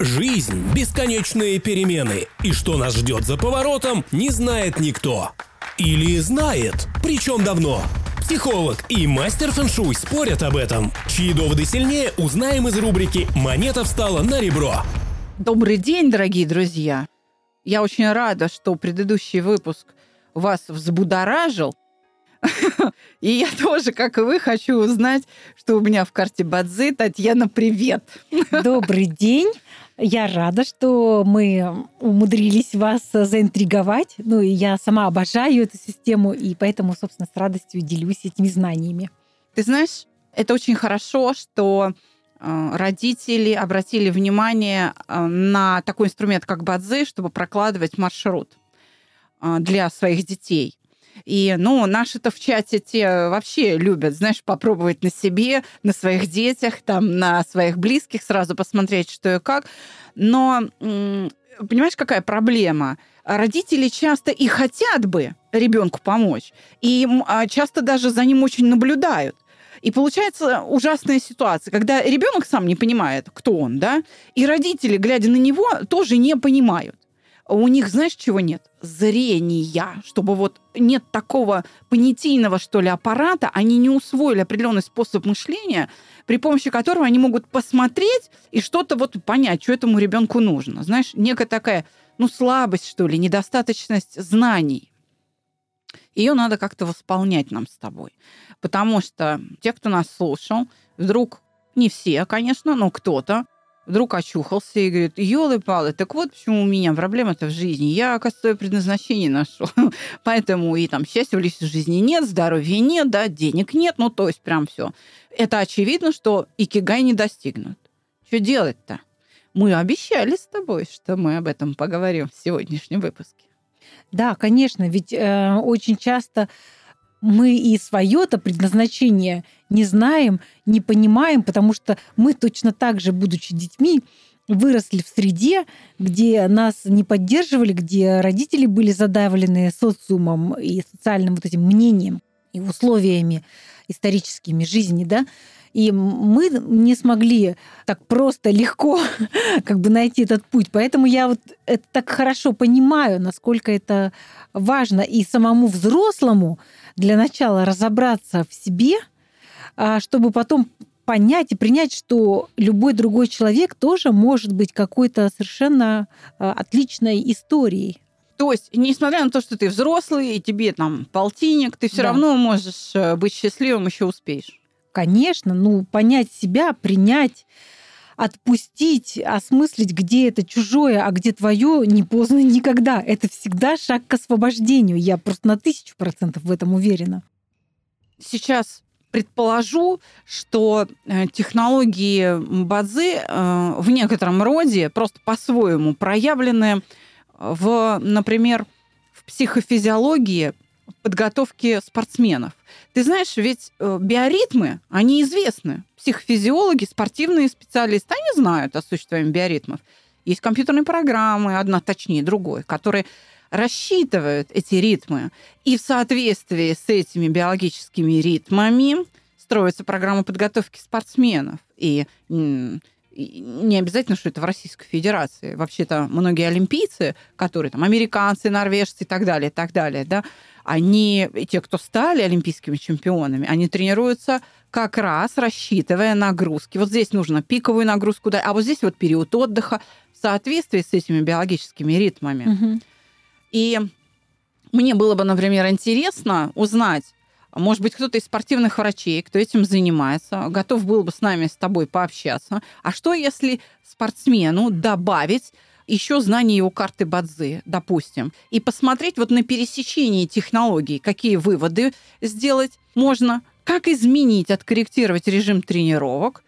Жизнь – бесконечные перемены, и что нас ждет за поворотом, не знает никто. Или знает, причем давно. Психолог и мастер фэншуй спорят об этом. Чьи доводы сильнее, узнаем из рубрики «Монета встала на ребро». Добрый день, дорогие друзья! Я очень рада, что предыдущий выпуск вас взбудоражил. И я тоже, как и вы, хочу узнать, что у меня в карте Бадзи. Татьяна, привет! Добрый день! Я рада, что мы умудрились вас заинтриговать. Ну, и я сама обожаю эту систему, и поэтому, собственно, с радостью делюсь этими знаниями. Ты знаешь, это очень хорошо, что э, родители обратили внимание э, на такой инструмент, как Бадзи, чтобы прокладывать маршрут э, для своих детей. И, ну, наши-то в чате те вообще любят, знаешь, попробовать на себе, на своих детях, там, на своих близких, сразу посмотреть, что и как. Но, понимаешь, какая проблема? Родители часто и хотят бы ребенку помочь, и а, часто даже за ним очень наблюдают. И получается ужасная ситуация, когда ребенок сам не понимает, кто он, да, и родители, глядя на него, тоже не понимают у них, знаешь, чего нет? Зрения. Чтобы вот нет такого понятийного, что ли, аппарата, они не усвоили определенный способ мышления, при помощи которого они могут посмотреть и что-то вот понять, что этому ребенку нужно. Знаешь, некая такая, ну, слабость, что ли, недостаточность знаний. Ее надо как-то восполнять нам с тобой. Потому что те, кто нас слушал, вдруг, не все, конечно, но кто-то, вдруг очухался и говорит, елы-палы, так вот почему у меня проблема-то в жизни. Я, оказывается, свое предназначение нашел. Поэтому и там счастья в личной жизни нет, здоровья нет, да, денег нет, ну то есть прям все. Это очевидно, что икигай не достигнут. Что делать-то? Мы обещали с тобой, что мы об этом поговорим в сегодняшнем выпуске. Да, конечно, ведь э, очень часто мы и свое-то предназначение не знаем, не понимаем, потому что мы точно так же, будучи детьми, выросли в среде, где нас не поддерживали, где родители были задавлены социумом и социальным вот этим мнением и условиями историческими жизни, да, и мы не смогли так просто, легко как бы найти этот путь. Поэтому я вот это так хорошо понимаю, насколько это важно и самому взрослому для начала разобраться в себе, а, чтобы потом понять и принять, что любой другой человек тоже может быть какой-то совершенно а, отличной историей. То есть, несмотря на то, что ты взрослый, и тебе там полтинник, ты все да. равно можешь э, быть счастливым, еще успеешь. Конечно, ну, понять себя, принять, отпустить, осмыслить, где это чужое, а где твое, не поздно никогда. Это всегда шаг к освобождению. Я просто на тысячу процентов в этом уверена. Сейчас предположу, что э, технологии Бадзи э, в некотором роде просто по-своему проявлены в, например, в психофизиологии подготовки спортсменов. Ты знаешь, ведь э, биоритмы, они известны. Психофизиологи, спортивные специалисты, они знают о существовании биоритмов. Есть компьютерные программы, одна точнее другой, которые рассчитывают эти ритмы. И в соответствии с этими биологическими ритмами строится программа подготовки спортсменов. И не обязательно, что это в Российской Федерации. Вообще-то многие олимпийцы, которые там американцы, норвежцы и так далее, и так далее, да, они, те, кто стали олимпийскими чемпионами, они тренируются как раз рассчитывая нагрузки. Вот здесь нужно пиковую нагрузку, а вот здесь вот период отдыха в соответствии с этими биологическими ритмами. Угу. И мне было бы, например, интересно узнать, может быть, кто-то из спортивных врачей, кто этим занимается, готов был бы с нами, с тобой пообщаться. А что, если спортсмену добавить еще знание его карты Бадзи, допустим, и посмотреть вот на пересечении технологий, какие выводы сделать можно, как изменить, откорректировать режим тренировок,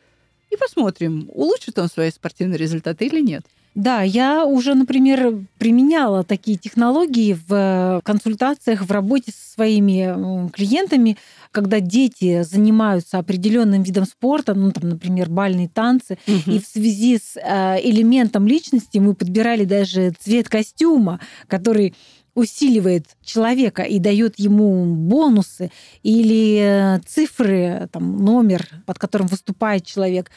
и посмотрим, улучшит он свои спортивные результаты или нет. Да, я уже, например, применяла такие технологии в э, консультациях, в работе со своими клиентами, когда дети занимаются определенным видом спорта, ну, там, например, бальные танцы, угу. и в связи с э, элементом личности мы подбирали даже цвет костюма, который усиливает человека и дает ему бонусы или э, цифры, там, номер, под которым выступает человек.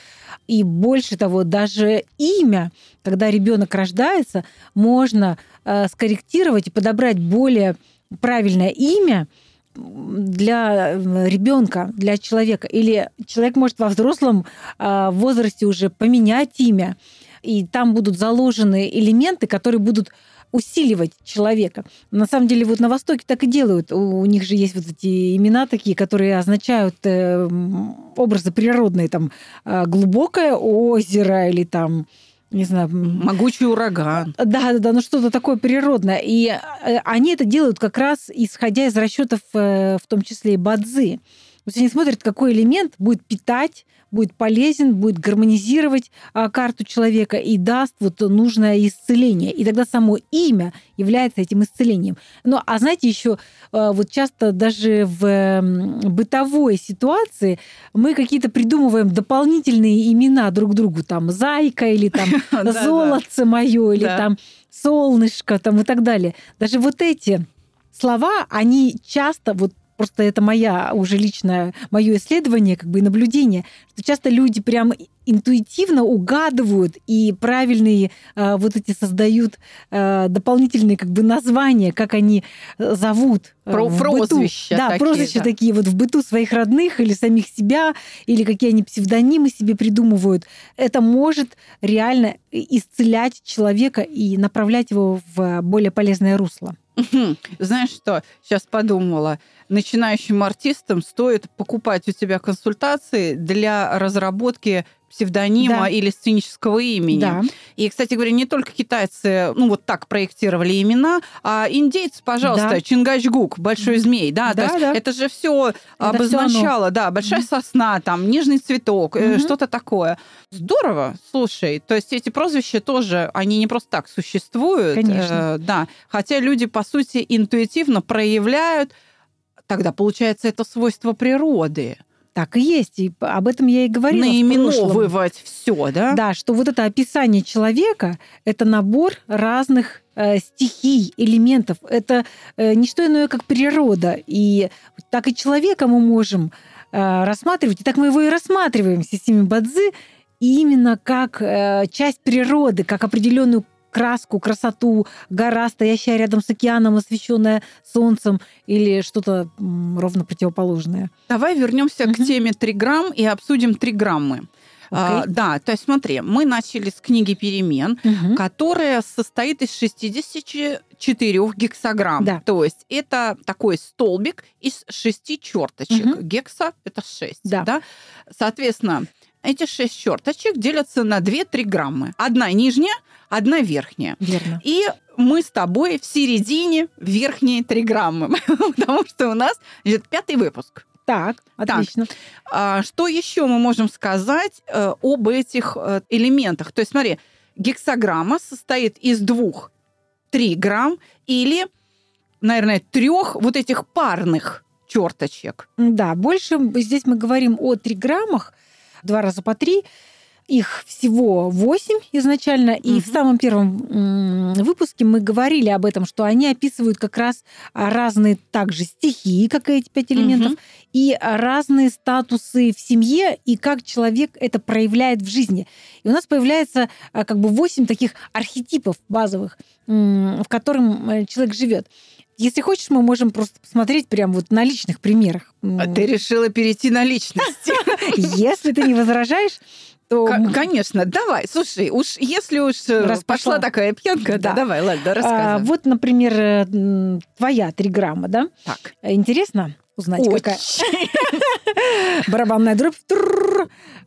И больше того, даже имя, когда ребенок рождается, можно э, скорректировать и подобрать более правильное имя, для э, ребенка, для человека. Или человек может во взрослом возрасте уже поменять имя, и там будут заложены элементы, которые будут усиливать человека. На самом деле вот на Востоке так и делают. У, них же есть вот эти имена такие, которые означают э, образы природные, там э, глубокое озеро или там не знаю... Могучий ураган. Да, да, да, ну что-то такое природное. И э, они это делают как раз исходя из расчетов, э, в том числе и бадзы. То есть они смотрят, какой элемент будет питать будет полезен, будет гармонизировать а, карту человека и даст вот нужное исцеление. И тогда само имя является этим исцелением. Ну, а знаете, еще а, вот часто даже в бытовой ситуации мы какие-то придумываем дополнительные имена друг другу, там зайка или там золотце мое или там солнышко там и так далее. Даже вот эти слова, они часто вот просто это моя уже личное, мое исследование, как бы и наблюдение, что часто люди прям интуитивно угадывают и правильные э, вот эти создают э, дополнительные как бы названия, как они э, зовут. Э, Про прозвища. Да, такие, прозвища да. такие вот в быту своих родных или самих себя, или какие они псевдонимы себе придумывают. Это может реально исцелять человека и направлять его в более полезное русло. Знаешь что, сейчас подумала, начинающим артистам стоит покупать у тебя консультации для разработки псевдонима да. или сценического имени. Да. И, кстати говоря, не только китайцы, ну, вот так проектировали имена, а индейцы, пожалуйста, да. Чингачгук, большой змей, да, да, то есть да. это же все обозначало, да, большая сосна, там, нежный цветок, mm что-то такое. Здорово, слушай, то есть эти прозвища тоже, они не просто так существуют, Конечно. Э, да, хотя люди, по сути, интуитивно проявляют, тогда получается это свойство природы. Так и есть. И об этом я и говорила. Наименовывать все, да? Да, что вот это описание человека это набор разных э, стихий, элементов. Это э, не что иное, как природа. И так и человека мы можем э, рассматривать, и так мы его и рассматриваем в системе Бадзи, именно как э, часть природы, как определенную краску, красоту, гора, стоящая рядом с океаном, освещенная солнцем, или что-то ровно противоположное. Давай вернемся угу. к теме 3 грамм и обсудим 3 граммы. Okay. А, да, то есть смотри, мы начали с книги перемен, угу. которая состоит из 64 гексограмм. Да. То есть это такой столбик из шести черточек. Угу. Гекса это 6. Да. Да? Соответственно, эти шесть черточек делятся на 2-3 граммы. Одна нижняя, одна верхняя. Верно. И мы с тобой в середине верхней 3 граммы, потому что у нас идет пятый выпуск. Так, отлично. Так, что еще мы можем сказать э, об этих э, элементах? То есть, смотри, гексограмма состоит из двух 3 грамм или, наверное, трех вот этих парных черточек. Да, больше здесь мы говорим о 3 граммах, два раза по три. Их всего восемь изначально. И угу. в самом первом выпуске мы говорили об этом, что они описывают как раз разные также стихии, как и эти пять элементов, угу. и разные статусы в семье, и как человек это проявляет в жизни. И у нас появляется а, как бы восемь таких архетипов базовых, в котором э, человек живет. Если хочешь, мы можем просто посмотреть прямо вот на личных примерах. А ты решила перейти на личности. Если ты не возражаешь, то... Конечно, давай. Слушай, уж если уж э, Раз пошла такая пьянка, да. да, давай, ладно, рассказывай. А, вот, например, э, твоя три грамма, да? Так. Интересно узнать, Очень. какая? Барабанная дробь.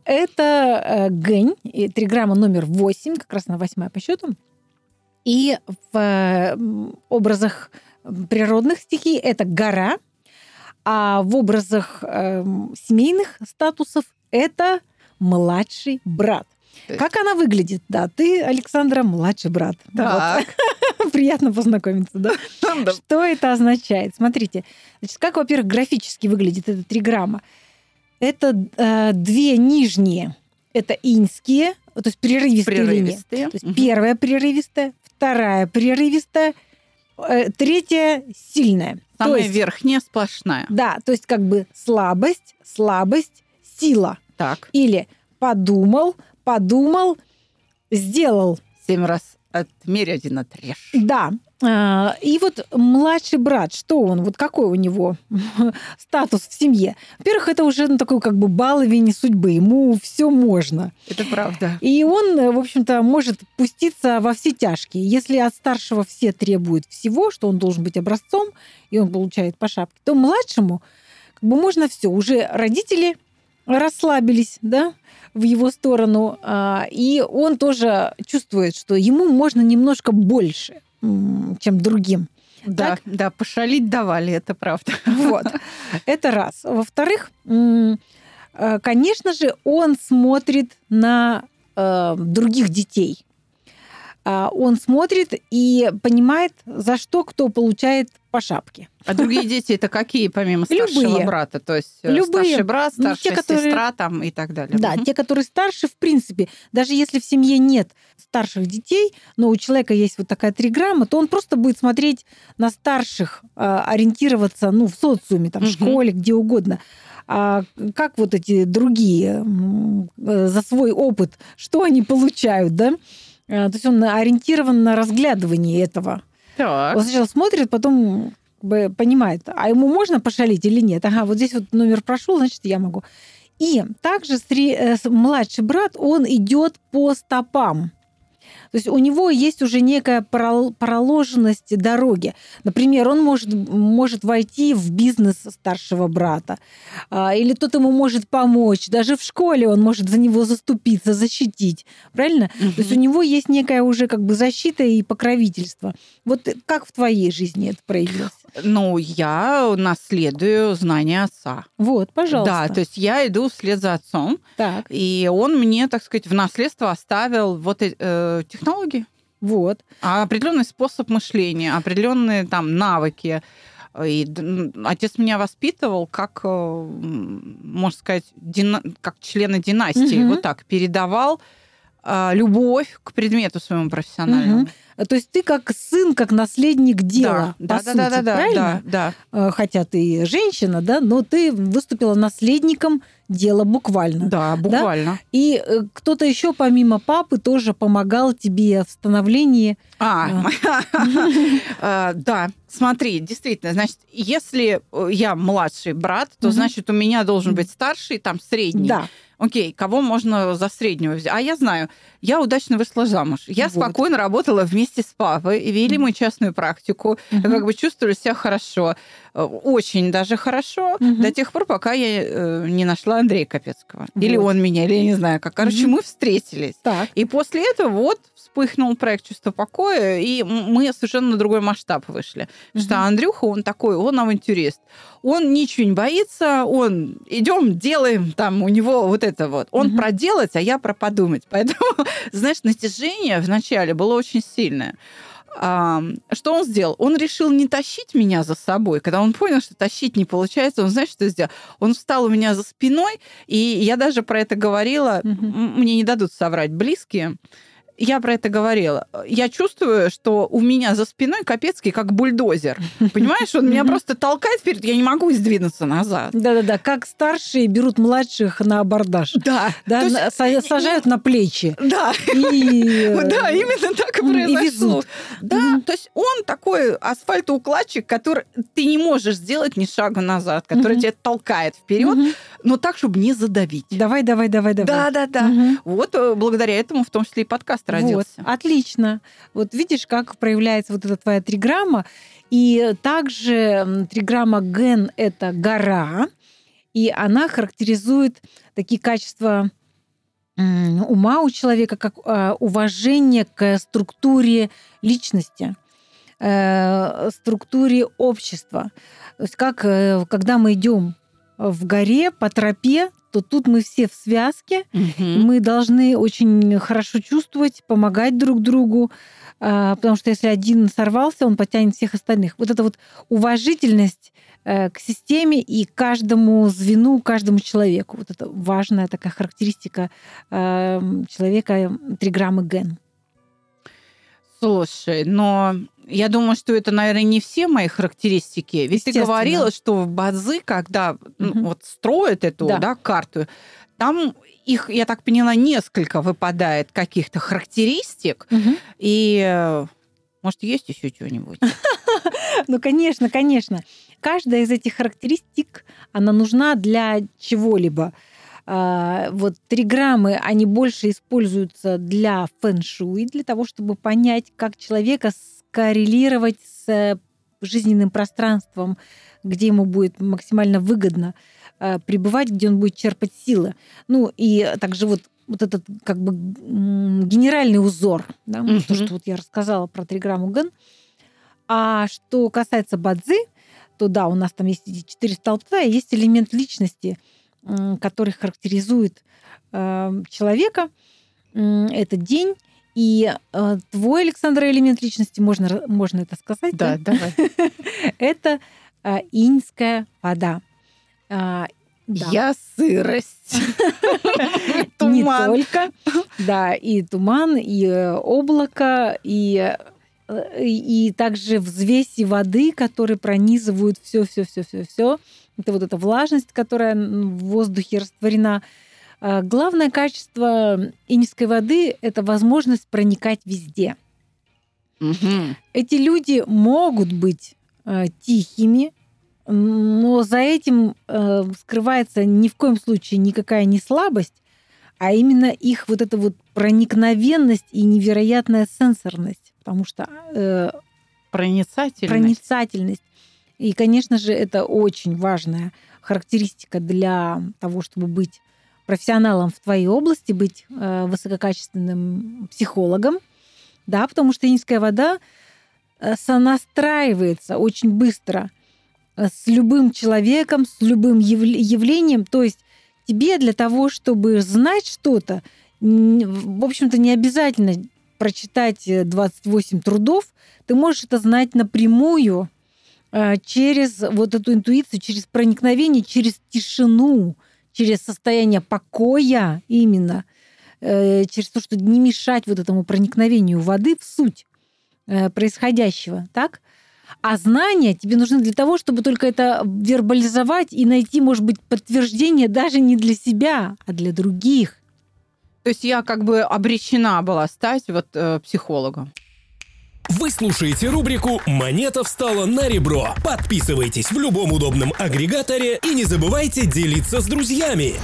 Это э, гень, три грамма номер восемь, как раз на восьмая по счету. И в образах природных стихий это гора, а в образах э, семейных статусов это младший брат. Как она выглядит? Да, ты, Александра, младший брат. Так. Вот. Приятно познакомиться, да? Что это означает? Смотрите, значит, как, во-первых, графически выглядит это три грамма? Это э, две нижние, это инские, то есть прерывистые, прерывистые. линии. То есть угу. первая прерывистая, вторая прерывистая, э, третья сильная. Самая то есть, верхняя сплошная. Да, то есть как бы слабость, слабость, сила. Так, Или подумал, подумал, сделал. семь раз отмерь, один отрежь. Да. А, И вот младший брат, что он, вот какой у него статус в семье? Во-первых, это уже ну, такой как бы баловень судьбы, ему все можно. Это правда. И он, в общем-то, может пуститься во все тяжкие. Если от старшего все требуют всего, что он должен быть образцом, и он получает по шапке, то младшему как бы можно все. Уже родители расслабились, да, в его сторону, а, и он тоже чувствует, что ему можно немножко больше, чем другим. Да, Так? да, пошалить давали, это правда. Вот. Это раз. Во-вторых, э, конечно же, он смотрит на э, других детей. А, Он смотрит и понимает, за что кто получает по шапке. А другие дети это какие, помимо старшего Любые. брата? То есть э, Любые. старший брат, Ну, те, старшая которые- сестра там и так далее. Да, Мгм. те, которые старше, в принципе, даже если в семье нет старших детей, но у человека есть вот такая триграмма, то он просто будет смотреть на старших, а, ориентироваться, ну, в социуме, там, в школе, где угодно. А как вот эти другие э, за свой опыт, что они получают, да? А, То есть он ориентирован на разглядывание этого. Так. Он сначала смотрит, потом бы понимает, а ему можно пошалить или нет. Ага, вот здесь вот номер прошел, значит, я могу. И также э, младший брат, он идет по стопам. То есть у него есть уже некая прол- проложенность дороги. Например, он может, может войти в бизнес старшего брата, а, или тот ему может помочь. Даже в школе он может за него заступиться, защитить. Правильно? То есть у него есть некая уже как бы защита и покровительство. Вот как в твоей жизни это проявилось? Ну, я наследую знания отца. Вот, пожалуйста. Да, то есть я иду вслед за отцом, Так, и он мне, так сказать, в наследство оставил вот э, технологии, вот. а определенный способ мышления, определенные там навыки. И отец меня воспитывал как, э, можно сказать, дина- как члена династии. Мгм. Вот так передавал любовь к предмету своему профессиональному. Мгм. То есть ты как сын, как наследник дела, да, по да, сути, да, да, да, правильно? да, Э, Хотя ты женщина, да, но ты выступила наследником дела буквально. да, да, буквально. И э, кто-то еще помимо папы тоже помогал тебе в становлении. А, да, смотри, действительно, значит, если э, я младший брат, то Мгм. значит у меня должен быть старший, там средний. Да, Окей, кого можно за среднего взять? А я знаю, я удачно вышла замуж. Я Вот. спокойно работала вместе с папой, вели мы частную практику. Мгм. Как бы чувствовали себя хорошо, э, очень даже хорошо, Мгм. до тех пор, пока я не нашла Андрея Капецкого. Или Вот. он меня, или я не знаю как. Короче, Мгм. мы встретились. так. И после этого вот вспыхнул проект «Чувство покоя», и мы совершенно на другой масштаб вышли. Потому Что. Андрюха, он такой, он авантюрист. Он ничего не боится, он идем, делаем, там у него вот это вот. Он Мгм. про делать, а я про подумать. Поэтому, знаешь, натяжение вначале было очень сильное. Что он сделал? Он решил не тащить меня за собой. Когда он понял, что тащить не получается, он, знаешь, что сделал? Он встал у меня за спиной, и я даже про это говорила, м- мне не дадут соврать близкие, я про это говорила. Я чувствую, что у меня за спиной Капецкий как бульдозер. Понимаешь, он меня просто толкает вперед, я не могу сдвинуться назад. Да-да-да, как старшие берут младших на абордаж. Да, Да, есть- сажают на плечи. да, И, да, именно так и и произошло. везут. Да, то есть он такой асфальтоукладчик, который ты не можешь сделать ни шага назад, который тебя толкает вперед, но так, чтобы не задавить. Давай, давай, давай, давай. Да, да, да. Мгм. Вот э, благодаря этому в том числе и подкаст родился. Вот, отлично. Вот видишь, как проявляется вот эта твоя триграмма. И также триграмма ген – это гора, и она характеризует такие качества ума у человека, как э, уважение к структуре личности, э, структуре общества. То есть как, э, когда мы идем в горе по тропе, то тут мы все в связке, Мгм. мы должны очень хорошо чувствовать, помогать друг другу, а, потому что если один сорвался, он потянет всех остальных. Вот эта вот уважительность э, к системе и каждому звену, каждому человеку. Вот это важная такая характеристика э, человека, триграммы ген. Слушай, но Я думаю, что это, наверное, не все мои характеристики. Ведь ты говорила, что в базы, когда угу. ну, вот строят эту да. Да, карту, там их, я так поняла, несколько выпадает каких-то характеристик. Угу. И, может, есть еще что-нибудь? Ну, конечно, конечно. Каждая из этих характеристик, она нужна для чего-либо. А, вот триграммы, они больше используются для фэн-шуй, для того, чтобы понять, как человека скоррелировать с жизненным пространством, где ему будет максимально выгодно э, пребывать, где он будет черпать силы. Ну и также вот вот этот как бы генеральный узор, да, mm-hmm. то, что вот я рассказала про триграмму Ген. А что касается бадзи, то да, у нас там есть четыре столбца, и есть элемент личности, который характеризует э, человека. Это день, и э, твой, Александр, элемент личности, можно, можно это сказать? Да, да? давай. это э, иньская вода. А, да. Я сырость. Не только. Да, и туман, и э, облако, и и также взвеси воды, которые пронизывают все, все, все, все, все. Это вот эта влажность, которая в воздухе растворена. А, главное качество иньской воды – это возможность проникать везде. Угу. Эти люди могут быть э, тихими, но за этим э, скрывается ни в коем случае никакая не слабость, а именно их вот эта вот проникновенность и невероятная сенсорность, потому что э, проницательность. проницательность. И, конечно же, это очень важная характеристика для того, чтобы быть профессионалом в твоей области, быть э, высококачественным психологом, да, потому что инская вода э, сонастраивается очень быстро э, с любым человеком, с любым явлением. То есть тебе для того, чтобы знать что-то, в общем-то, не обязательно прочитать 28 трудов, ты можешь это знать напрямую через вот эту интуицию, через проникновение, через тишину, через состояние покоя именно, э, через то, что не мешать вот этому проникновению воды в суть э, происходящего, так? А знания тебе нужны для того, чтобы только это вербализовать и найти, может быть, подтверждение даже не для себя, а для других. То есть я как бы обречена была стать вот э, психологом. Вы слушаете рубрику «Монета встала на ребро». Подписывайтесь в любом удобном агрегаторе и не забывайте делиться с друзьями.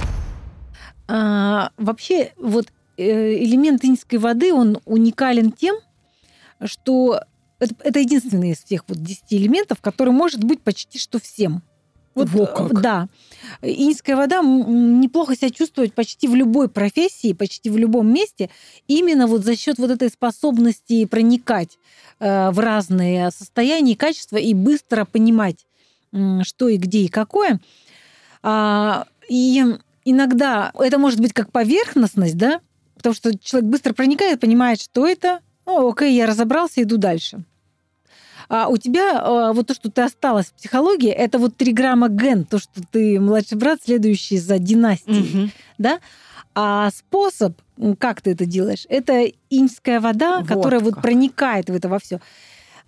А, вообще, вот э, элемент иньской воды, он уникален тем, что это, это единственный из всех вот 10 элементов, который может быть почти что всем. Вот, Во как. Да. Инская вода неплохо себя чувствует почти в любой профессии, почти в любом месте, именно вот за счет вот этой способности проникать э, в разные состояния и качества и быстро понимать, что и где и какое. А, и иногда это может быть как поверхностность, да, потому что человек быстро проникает, понимает, что это, ну, окей, я разобрался, иду дальше. А у тебя а, вот то, что ты осталась в психологии, это вот три грамма ген, то, что ты младший брат, следующий за династией, угу. да? А способ, как ты это делаешь, это иньская вода, вот которая как. вот проникает в это во все.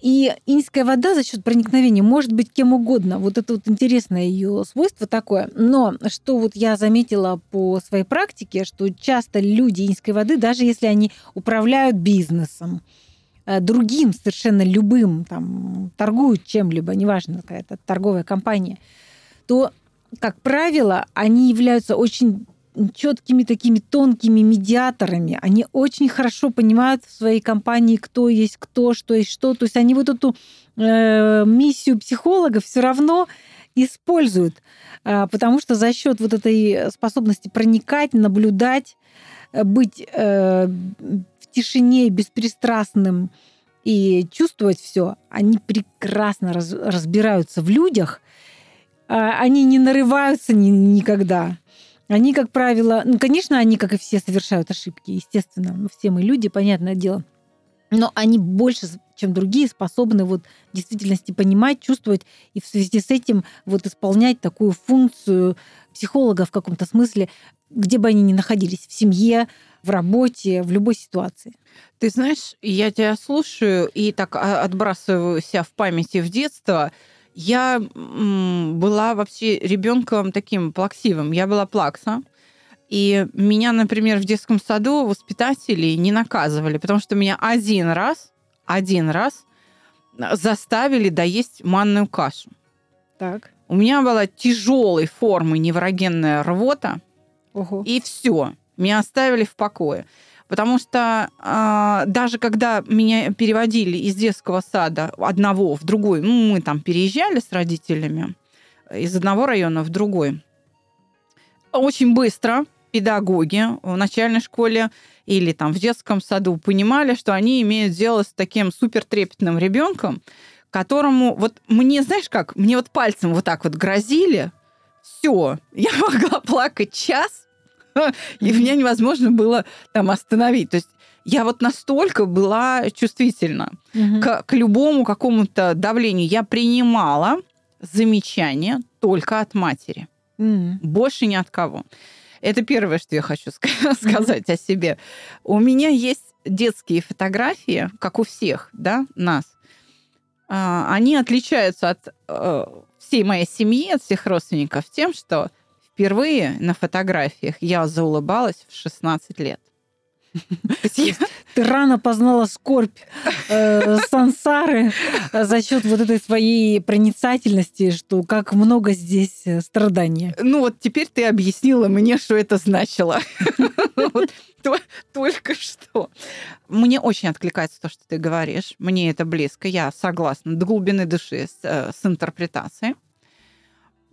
И иньская вода за счет проникновения может быть кем угодно. Вот это вот интересное ее свойство такое. Но что вот я заметила по своей практике, что часто люди иньской воды, даже если они управляют бизнесом, другим, совершенно любым, там, торгуют чем-либо, неважно, какая-то торговая компания, то, как правило, они являются очень четкими такими тонкими медиаторами. Они очень хорошо понимают в своей компании, кто есть кто, что есть что. То есть они вот эту э, миссию психолога все равно используют, э, потому что за счет вот этой способности проникать, наблюдать, э, быть э, тишине, беспристрастным и чувствовать все, они прекрасно раз, разбираются в людях. А, они не нарываются ни, никогда. Они, как правило, ну, конечно, они, как и все, совершают ошибки, естественно. Все мы люди, понятное дело. Но они больше, чем другие, способны вот в действительности понимать, чувствовать и в связи с этим вот исполнять такую функцию психолога в каком-то смысле, где бы они ни находились, в семье, в работе, в любой ситуации. Ты знаешь, я тебя слушаю и так а, отбрасываю себя в памяти в детство. Я была вообще ребенком таким плаксивым. Я была плакса. И меня, например, в детском саду воспитатели не наказывали, потому что меня один раз, один раз заставили доесть манную кашу. Так. У меня была тяжелой формы неврогенная рвота, Ого. и все. Меня оставили в покое. Потому что э, даже когда меня переводили из детского сада одного в другой, ну, мы там переезжали с родителями из одного района в другой, очень быстро педагоги в начальной школе или там в детском саду понимали, что они имеют дело с таким супертрепетным ребенком, которому вот мне, знаешь как, мне вот пальцем вот так вот грозили, все, я могла плакать час, и меня невозможно было там остановить. То есть я вот настолько была чувствительна к, к любому какому-то давлению. Я принимала замечания только от матери, больше ни от кого. Это первое, что я хочу ска- сказать о себе. У меня есть детские фотографии, как у всех, да, нас. А, Они отличаются от э, всей моей семьи, от всех родственников тем, что впервые на фотографиях я заулыбалась в 16 лет. Ты рано познала скорбь э, сансары за счет вот этой своей проницательности, что как много здесь э, страдания. Ну вот теперь ты объяснила мне, что это значило. Только что. Мне очень откликается то, что ты говоришь. Мне это близко. Я согласна до глубины души с, э, с интерпретацией.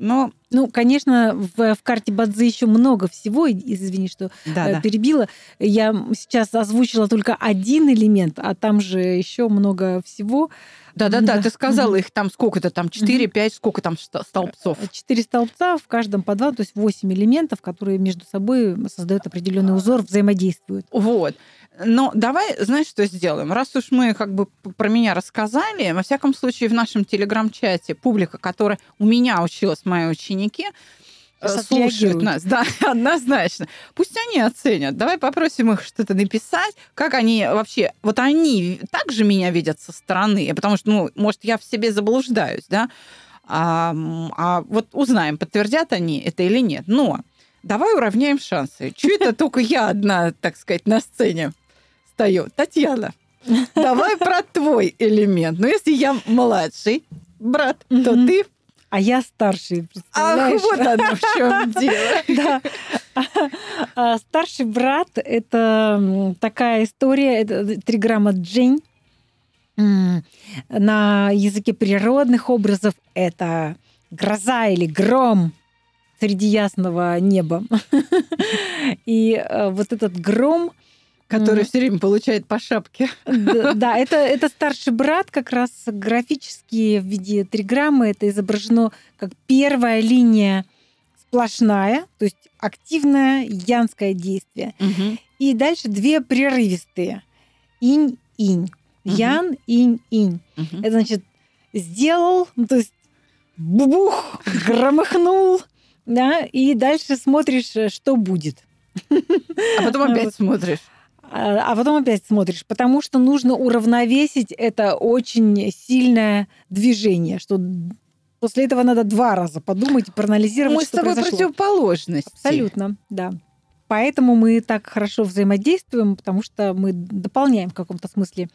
Но Ну, конечно, в, в карте Бадзи еще много всего. Извини, что да, э, да. перебила. Я сейчас озвучила только один элемент, а там же еще много всего. Да, да, Да. ты сказала их там сколько-то, там 4, 5, сколько там столбцов. Четыре столбца, в каждом по два, то есть восемь элементов, которые между собой создают определенный узор, взаимодействуют. Вот. Но давай, знаешь, что сделаем? Раз уж мы как бы про меня рассказали, во всяком случае в нашем телеграм-чате публика, которая у меня училась, мои ученики, э, слушают отреагируют. нас. Да, однозначно. Пусть они оценят. Давай попросим их что-то написать, как они вообще... Вот они также меня видят со стороны, потому что, ну, может, я в себе заблуждаюсь, да? А, а вот узнаем, подтвердят они это или нет. Но давай уравняем шансы. Чего это только я одна, так сказать, на сцене стою? Татьяна, давай про твой элемент. Ну, если я младший брат, то ты... А я старший, Ах, представляешь? вот оно в чем дело. Да. А Старший брат — это такая история, это триграмма Джень. На языке природных образов это гроза или гром среди ясного неба. И э, вот этот гром, Который все время получает по шапке. Да, это, это старший брат, как раз графически в виде триграммы. Это изображено как первая линия сплошная, то есть активное янское действие. И дальше две прерывистые. Инь-инь. Ян, инь-инь. Это значит, сделал, ну, то есть бубух, громыхнул, да, и дальше смотришь, э, что будет. А потом опять Вот. смотришь. А а потом опять смотришь, потому что нужно уравновесить это очень сильное движение, что после этого надо два раза подумать и проанализировать, Мы с что тобой произошло. противоположности. Абсолютно, да. Поэтому мы так хорошо взаимодействуем, потому что мы дополняем в каком-то смысле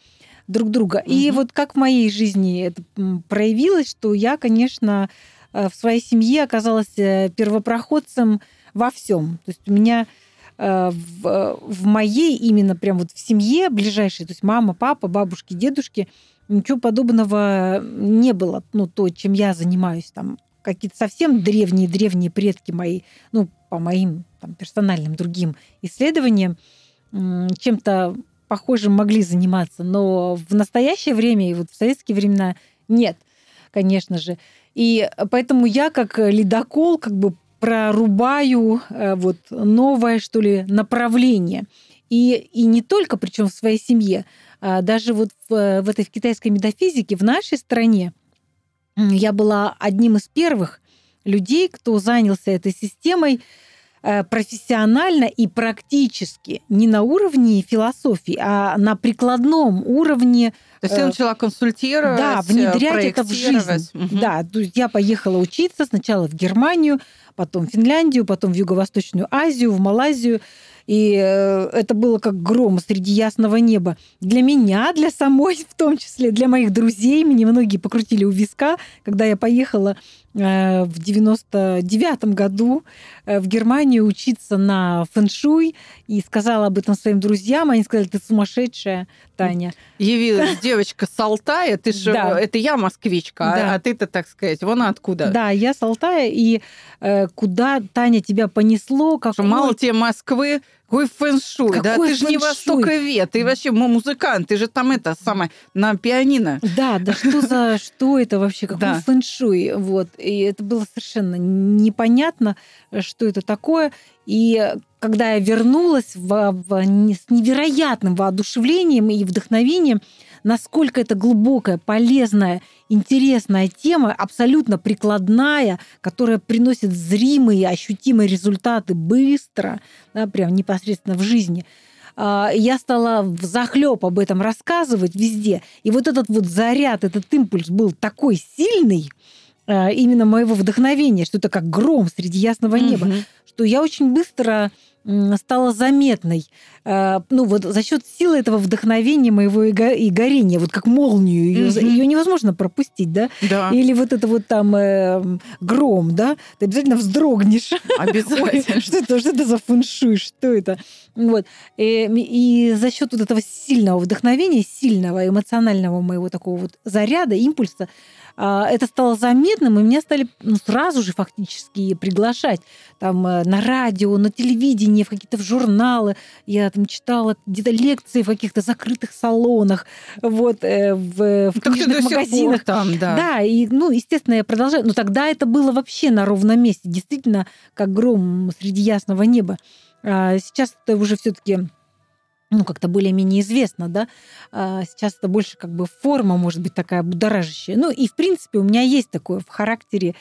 друг друга. И Мгм. вот как в моей жизни это проявилось, что я, конечно, э, в своей семье оказалась э, первопроходцем во всем. То есть у меня в, в моей именно прям вот в семье ближайшей, то есть мама, папа, бабушки, дедушки, ничего подобного не было. Ну, то, чем я занимаюсь, там какие-то совсем древние-древние предки мои, ну, по моим там, персональным другим исследованиям, чем-то похожим могли заниматься. Но в настоящее время и вот в советские времена нет, конечно же. И поэтому я как ледокол как бы прорубаю э, вот новое, что ли, направление. И, и не только, причем в своей семье, а даже вот в, в этой в китайской метафизике в нашей стране я была одним из первых людей, кто занялся этой системой э, профессионально и практически не на уровне философии, а на прикладном уровне. То есть ты э, начала консультировать, Да, внедрять это в жизнь. Мгм. Да, то есть я поехала учиться сначала в Германию, потом в Финляндию, потом в Юго-Восточную Азию, в Малайзию. И э, это было как гром среди ясного неба. Для меня, для самой в том числе, для моих друзей. Меня многие покрутили у виска, когда я поехала э, в 99 году э, в Германию учиться на фэншуй и сказала об этом своим друзьям. Они сказали, ты сумасшедшая, Таня. Явилась девочка с Алтая, ты же, Да. это я москвичка, а- Да. а, ты-то, так сказать, вон откуда. Да, я с Алтая, и э, куда, Таня, тебя понесло? Как Что мало тебе Москвы, какой фэншуй, да? Ты же не востоковед, ты вообще му- музыкант, ты же там это самое, на пианино. Да, да что за, что это вообще, какой Да. фэншуй, вот. И это было совершенно непонятно, что это такое. И когда я вернулась в- в с невероятным воодушевлением и вдохновением, насколько это глубокая, полезная, интересная тема, абсолютно прикладная, которая приносит зримые, ощутимые результаты быстро, да, прям непосредственно в жизни. А, Я стала в захлеб об этом рассказывать везде. И вот этот вот заряд, этот импульс был такой сильный, а, именно моего вдохновения, что это как гром среди ясного неба, Мгм. что я очень быстро стала заметной. А, Ну вот за счет силы этого вдохновения моего и го- и горения, вот как молнию, ее, Мгм. невозможно пропустить, да? Да, Или вот это вот там э, гром, да? Ты обязательно вздрогнешь. обязательно. Ой, что это, что это за фэншуй, что это? Вот. И, и за счет вот этого сильного вдохновения, сильного эмоционального моего такого вот заряда, импульса, а, это стало заметным, и меня стали ну, сразу же фактически приглашать там э, на радио, на телевидении, в какие-то в журналы. Я там читала где-то лекции в каких-то закрытых салонах, вот, э, в, в ты книжных магазинах. там, да. Да, и, ну, естественно, я продолжаю. Но тогда это было вообще на ровном месте, действительно, как гром среди ясного неба. А сейчас это уже все-таки ну, как-то более-менее известно, да. А сейчас это больше как бы форма, может быть, такая будоражащая. Ну, и, в принципе, у меня есть такое в характере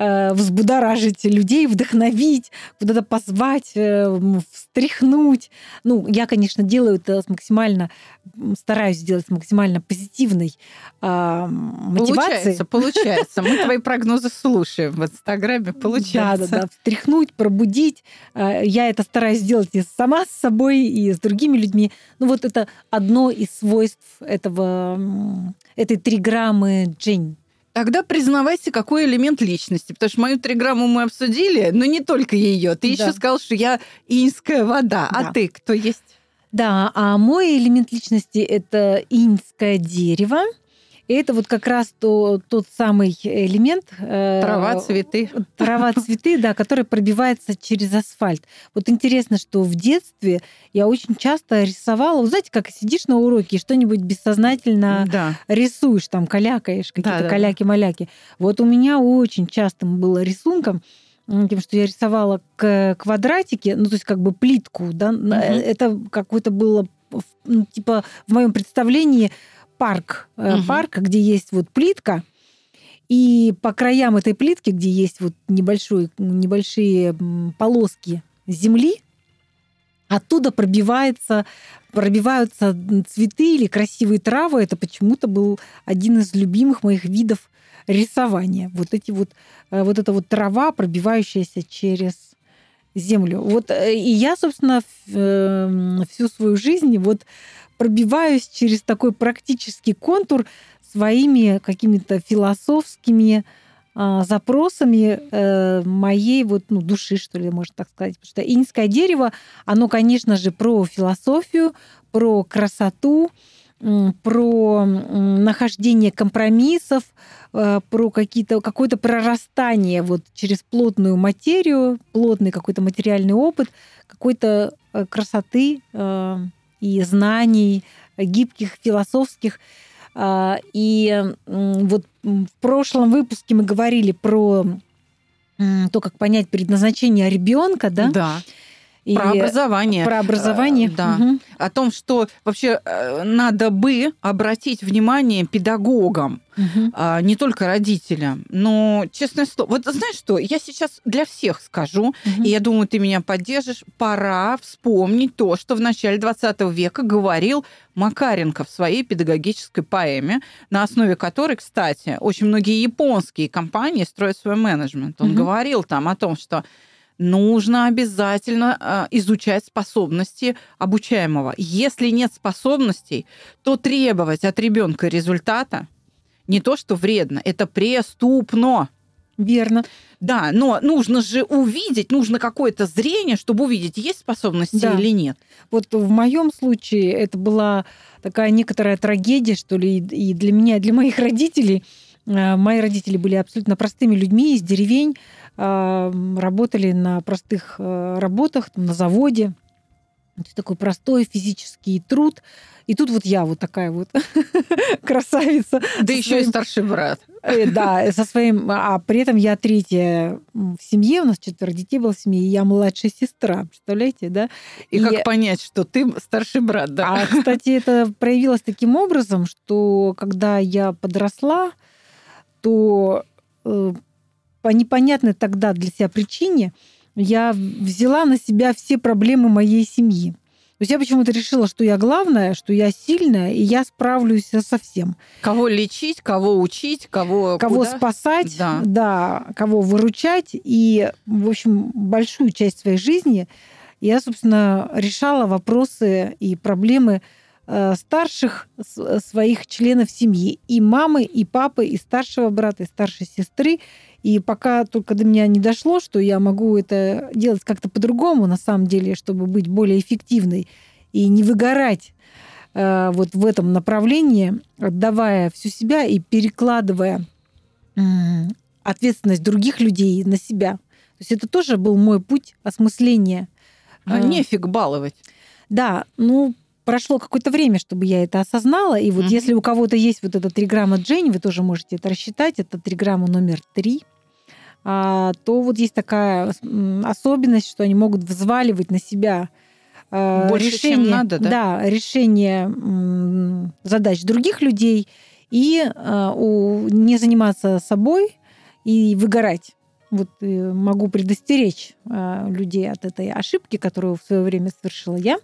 э, взбудоражить людей, вдохновить, куда-то позвать, э, встряхнуть. Ну, я, конечно, делаю это с максимально, стараюсь сделать с максимально позитивной а, мотивацией. Получается, получается. Мы твои прогнозы слушаем в Инстаграме, получается. Да, да, да. Встряхнуть, пробудить. А, Я это стараюсь сделать и сама с собой, и с другими людьми. Ну, вот это одно из свойств этого, этой триграммы Джень. Тогда признавайся, какой элемент личности. Потому что мою триграмму мы обсудили, но не только ее. Ты Да. еще сказал, что я инская вода. А Да. ты кто есть? Да, а мой элемент личности это иньское дерево. И это вот как раз то, тот самый элемент. э, Трава, цветы. Трава, цветы, да, который пробивается через асфальт. Вот интересно, что в детстве я очень часто рисовала. Вы знаете, как сидишь на уроке и что-нибудь бессознательно Да. рисуешь, там калякаешь, какие-то Да-да-да. каляки-маляки. Вот у меня очень частым было рисунком, тем, что я рисовала к квадратике, ну, то есть как бы плитку, да, Мгм. это какое-то было, ну, типа, в моем представлении парк, Мгм. парк, где есть вот плитка, и по краям этой плитки, где есть вот небольшой, небольшие м, полоски земли, оттуда пробивается, пробиваются цветы или красивые травы. Это почему-то был один из любимых моих видов рисования. Вот эти вот, э, вот эта вот трава, пробивающаяся через землю. Вот э, и я, собственно, всю свою жизнь вот пробиваюсь через такой практический контур своими какими-то философскими а, запросами э, моей вот, ну, души, что ли, можно так сказать. Потому что иньское дерево, оно, конечно же, про философию, про красоту, про нахождение компромиссов, э, про какие-то, какое-то прорастание вот через плотную материю, плотный какой-то материальный опыт, какой-то э, красоты э, и знаний, э, гибких, философских. А, И вот в прошлом выпуске мы говорили про то, как понять предназначение ребенка, да? Да. И про образование. Про образование. Э, да. Угу. О том, что вообще э, надо бы обратить внимание педагогам, угу. а, не только родителям. Но, честное слово, вот знаешь что, я сейчас для всех скажу, угу. и я думаю, ты меня поддержишь, пора вспомнить то, что в начале 20 века говорил Макаренко в своей педагогической поэме, на основе которой, кстати, очень многие японские компании строят свой менеджмент. Он угу. говорил там о том, что нужно обязательно э, изучать способности обучаемого. Если нет способностей, то требовать от ребенка результата не то, что вредно, это преступно. Верно. Да, но нужно же увидеть, нужно какое-то зрение, чтобы увидеть, есть способности да. или нет. Вот в моем случае это была такая некоторая трагедия, что ли, и для меня, и для моих родителей. Э, мои родители были абсолютно простыми людьми из деревень, работали на простых э, работах, на заводе. Такой простой физический труд. И тут вот я вот такая вот красавица. Да еще своим... и старший брат. Э, да, со своим... А при этом я третья в семье, у нас четверо детей было в семье, и я младшая сестра, представляете, да? И, и как понять, что ты старший брат, да? А, кстати, это проявилось таким образом, что когда я подросла, то э, по непонятной тогда для себя причине я взяла на себя все проблемы моей семьи. То есть я почему-то решила, что я главная, что я сильная, и я справлюсь со всем. Кого лечить, кого учить, кого Кого куда? спасать, да. да, кого выручать. И, в общем, большую часть своей жизни я, собственно, решала вопросы и проблемы старших своих членов семьи. И мамы, и папы, и старшего брата, и старшей сестры. И пока только до меня не дошло, что я могу это делать как-то по-другому, на самом деле, чтобы быть более эффективной и не выгорать э, вот в этом направлении, отдавая всю себя и перекладывая э, ответственность других людей на себя. То есть это тоже был мой путь осмысления. А э, нефиг баловать. Да, ну, прошло какое-то время, чтобы я это осознала. И вот mm-hmm. если у кого-то есть вот эта триграмма Джейн, вы тоже можете это рассчитать, это триграмма номер три, а, то вот есть такая особенность, что они могут взваливать на себя а, Больше, решение, чем надо, да? Да, решение задач других людей и у, не заниматься собой и выгорать. Вот э, могу предостеречь людей от этой ошибки, которую в свое время совершила я.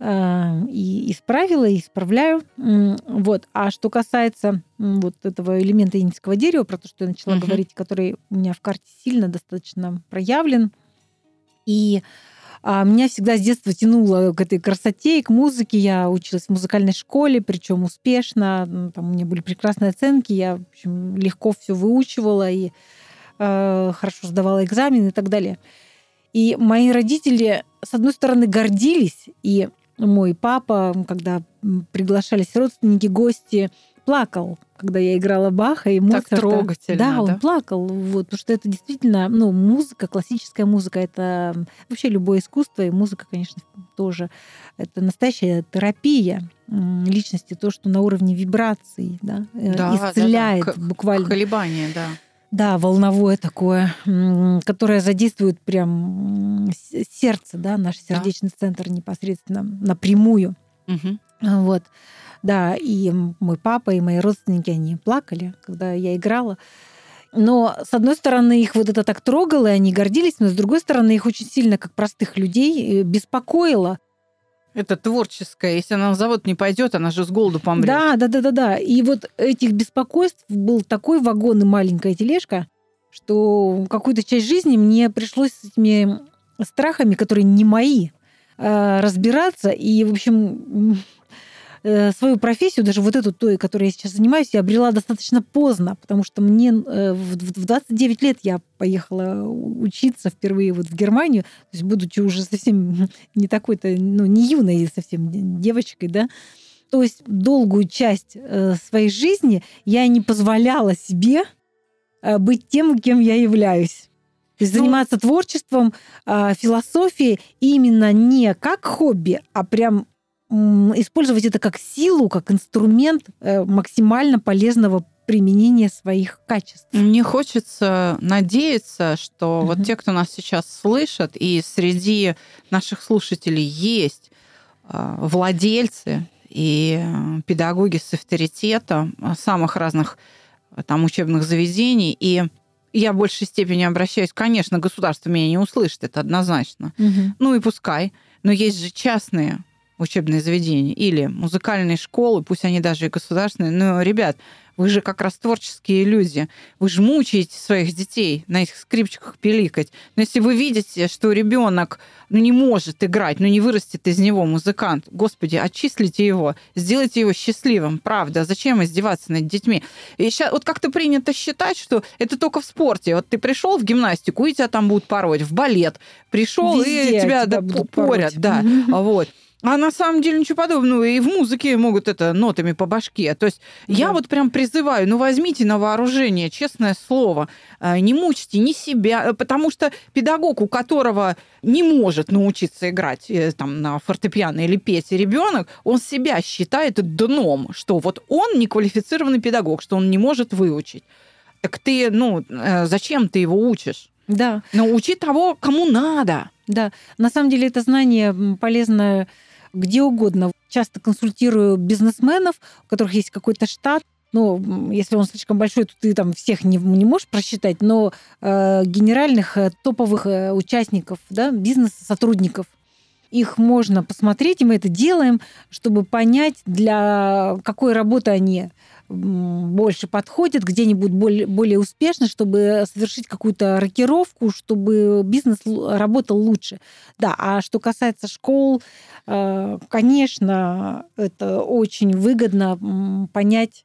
Э, и исправила, и исправляю. Вот. А что касается вот этого элемента индийского дерева, про то, что я начала uh-huh. говорить, который у меня в карте сильно достаточно проявлен, и а, меня всегда с детства тянуло к этой красоте и к музыке. Я училась в музыкальной школе, причем успешно. Там у меня были прекрасные оценки, я в общем, легко все выучивала и э, хорошо сдавала экзамены и так далее. И мои родители, с одной стороны, гордились и мой папа, когда приглашались родственники, гости, плакал, когда я играла Баха и Моцарта. Так трогательно, да? он плакал, вот, потому что это действительно, ну, музыка, классическая музыка, это вообще любое искусство, и музыка, конечно, тоже, это настоящая терапия личности, то, что на уровне вибраций, да, э, да исцеляет да, да. буквально. Колебания, да. Да, волновое такое, которое задействует прям сердце, да, наш сердечный да. центр непосредственно напрямую. Угу. Вот. Да, и мой папа, и мои родственники, они плакали, когда я играла. Но, с одной стороны, их вот это так трогало, и они гордились, но, с другой стороны, их очень сильно, как простых людей, э, беспокоило, это творческое. Если она на завод не пойдет, она же с голоду помрет. Да, да, да, да, да. И вот этих беспокойств был такой вагон и маленькая тележка, что какую-то часть жизни мне пришлось с этими страхами, которые не мои, э, разбираться. И, в общем, свою профессию, даже вот эту, той, которой я сейчас занимаюсь, я обрела достаточно поздно, потому что мне э, в 29 лет я поехала учиться впервые вот в Германию, то есть будучи уже совсем не такой-то, ну, не юной совсем девочкой, да, то есть долгую часть э, своей жизни я не позволяла себе быть тем, кем я являюсь. То есть ну, заниматься творчеством, а, философией именно не как хобби, а прям использовать это как силу, как инструмент э, максимально полезного применение своих качеств. Мне хочется надеяться, что Мгм. вот те, кто нас сейчас слышат, и среди наших слушателей есть а, владельцы и а, педагоги с авторитетом а, самых разных а, там учебных заведений, и я в большей степени обращаюсь, конечно, государство меня не услышит, это однозначно. Мгм. Ну и пускай. Но есть же частные учебные заведения или музыкальные школы, пусть они даже и государственные. Но, ребят, вы же как раз творческие люди. Вы же мучаете своих детей на этих скрипчиках пиликать. Но если вы видите, что ребенок ну, не может играть, ну не вырастет из него музыкант, господи, отчислите его, сделайте его счастливым, правда. Зачем издеваться над детьми? И ща- вот как-то принято считать, что это только в спорте. Вот ты пришел в гимнастику, и тебя там будут пороть, в балет. Пришел, и тебя, да, будут порят, да. Вот. А на самом деле ничего подобного. И в музыке могут это нотами по башке. То есть я Да. вот прям призываю, ну возьмите на вооружение, честное слово, э, не мучьте ни себя, э, потому что педагог, у которого не может научиться играть э, там на фортепиано или петь ребенок, он себя считает дном, что вот он неквалифицированный педагог, что он не может выучить. Так ты, ну, зачем ты его учишь? Да, Ну, учи того, кому надо. да. На самом деле это знание м, полезно где угодно. Часто консультирую бизнесменов, у которых есть какой-то штат. Ну, если он слишком большой, то ты там всех не, не можешь просчитать, но э, генеральных э, топовых э, участников, да, бизнеса, сотрудников, их можно посмотреть, и мы это делаем, чтобы понять, для какой работы они больше подходят, где они будут более, более успешны, чтобы совершить какую-то рокировку, чтобы бизнес работал лучше. Да, а что касается школ, э, конечно, это очень выгодно понять,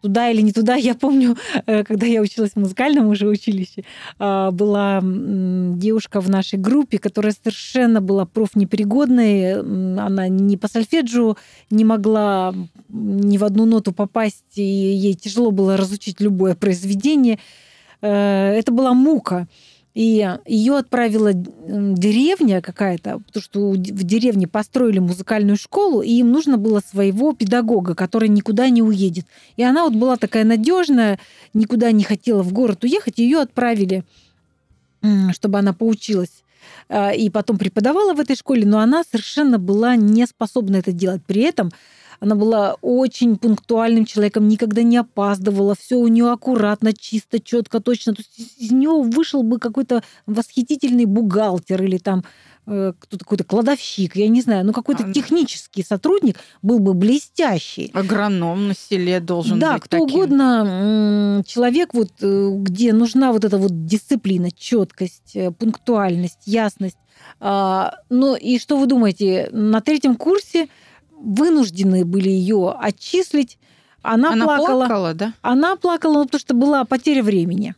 туда или не туда. Я помню, э, когда я училась в музыкальном уже училище, а, была девушка в нашей группе, которая совершенно была профнепригодной. Она ни по сольфеджио не могла ни в одну ноту попасть, и ей тяжело было разучить любое произведение. Э, Это была мука. И ее отправила деревня какая-то, потому что в деревне построили музыкальную школу, и им нужно было своего педагога, который никуда не уедет. И она вот была такая надежная, никуда не хотела в город уехать, ее отправили, чтобы она поучилась а, и потом преподавала в этой школе, но она совершенно была не способна это делать. При этом она была очень пунктуальным человеком, никогда не опаздывала, все у нее аккуратно, чисто, четко, точно. То есть из- нее вышел бы какой-то восхитительный бухгалтер или там э, кто-то какой-то кладовщик, я не знаю, ну какой-то А, технический сотрудник был бы блестящий. Агроном на селе должен да, быть кто таким. угодно, человек, вот, э, где нужна вот эта вот дисциплина, четкость, э, пунктуальность, ясность. Ну и что вы думаете, на третьем курсе вынуждены были ее отчислить. Она, Она плакала. плакала, да? Она плакала, ну, потому что была потеря времени.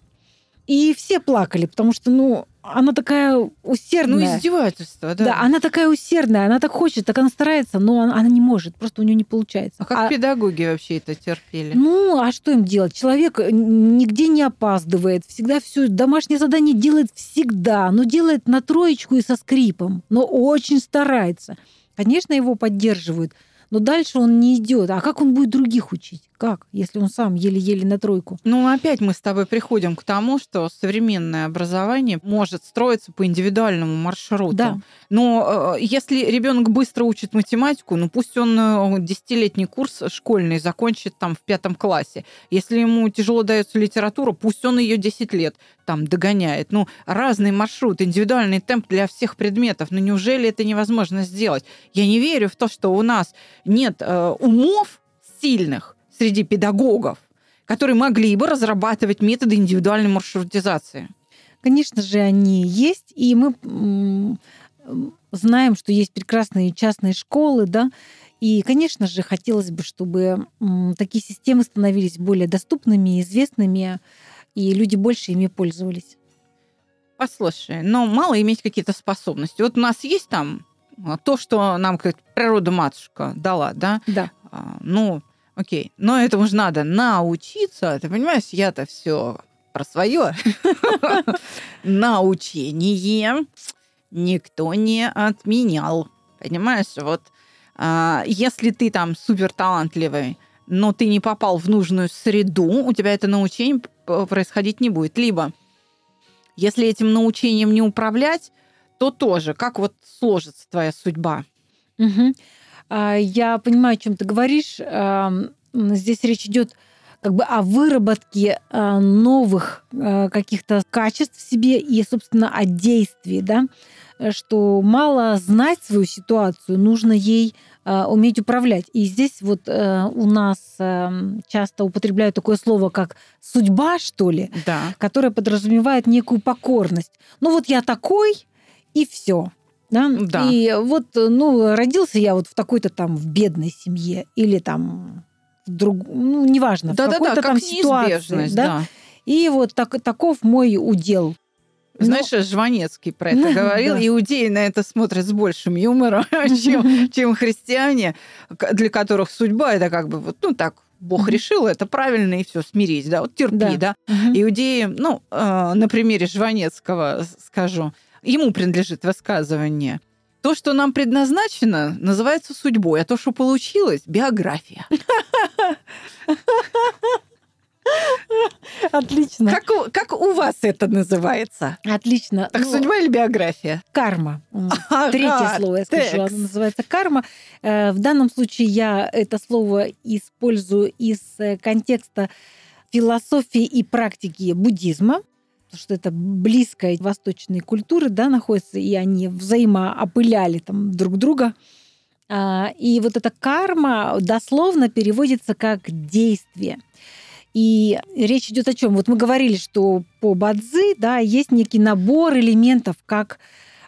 И все плакали, потому что, ну, она такая Ну, усердная. издевательство, да. да. она такая усердная, она так хочет, так она старается, но она, она не может, просто у нее не получается. А как педагоги вообще это терпели? Ну, а что им делать? Человек э, нигде не опаздывает, всегда все домашнее задание делает всегда, но делает на троечку и со скрипом, но очень старается. Конечно, его поддерживают, но дальше он не идет. А как он будет других учить? Как, если он сам еле-еле на тройку? Ну, опять мы с тобой приходим к тому, что современное образование может строиться по индивидуальному маршруту. Да. Но э, если ребенок быстро учит математику, ну пусть он э, десятилетний курс школьный закончит там в пятом классе. Если ему тяжело дается литература, пусть он ее 10 лет там догоняет. Ну, разный маршрут, индивидуальный темп для всех предметов. Но неужели это невозможно сделать? Я не верю в то, что у нас нет э, умов сильных среди педагогов, которые могли бы разрабатывать методы индивидуальной маршрутизации. Конечно же, они есть, и мы знаем, что есть прекрасные частные школы, да, и, конечно же, хотелось бы, чтобы такие системы становились более доступными, известными, и люди больше ими пользовались. Послушай, но мало иметь какие-то способности. Вот у нас есть там а, то, что нам как природа-матушка дала, да? Да. А, Ну, окей. Но этому же надо научиться. Ты понимаешь, я-то все про свое. Научение никто не отменял. Понимаешь, вот а, если ты там супер талантливый но ты не попал в нужную среду, у тебя это научение происходить не будет. Либо, если этим научением не управлять, то тоже, как вот сложится твоя судьба. Угу. Я понимаю, о чем ты говоришь. Здесь речь идет как бы о выработке э, новых э, каких-то качеств в себе и, собственно, о действии, да, что мало знать свою ситуацию, нужно ей э, уметь управлять. И здесь вот у нас часто употребляют такое слово, как судьба, что ли, да. которое подразумевает некую покорность. Ну вот я такой, и все. Да? Да. И вот, ну, родился я вот в такой-то там в бедной семье или там друг, ну, неважно, да, в какой-то да, там ситуации. Да? Да. И вот так, таков мой удел. Знаешь, Но... Жванецкий про это говорил. Да. Иудеи на это смотрят с большим юмором, чем, чем христиане, для которых судьба это как бы вот, ну так, Бог решил, это правильно, и все, смирись, да, вот терпи, да. да. Иудеи, ну, э, на примере Жванецкого скажу, ему принадлежит высказывание – то, что нам предназначено, называется судьбой, а то, что получилось, биография. Отлично. Как у, как у вас это называется? Отлично. Так ну, судьба или биография? Карма. Третье слово, я скажу, оно называется карма. Э, в данном случае я это слово использую из э, контекста философии и практики буддизма что это близкая восточной культуры, да, находится, и они взаимоопыляли там друг друга. А, и вот эта карма дословно переводится как действие. И речь идет о чем? Вот мы говорили, что по бадзи, да, есть некий набор элементов, как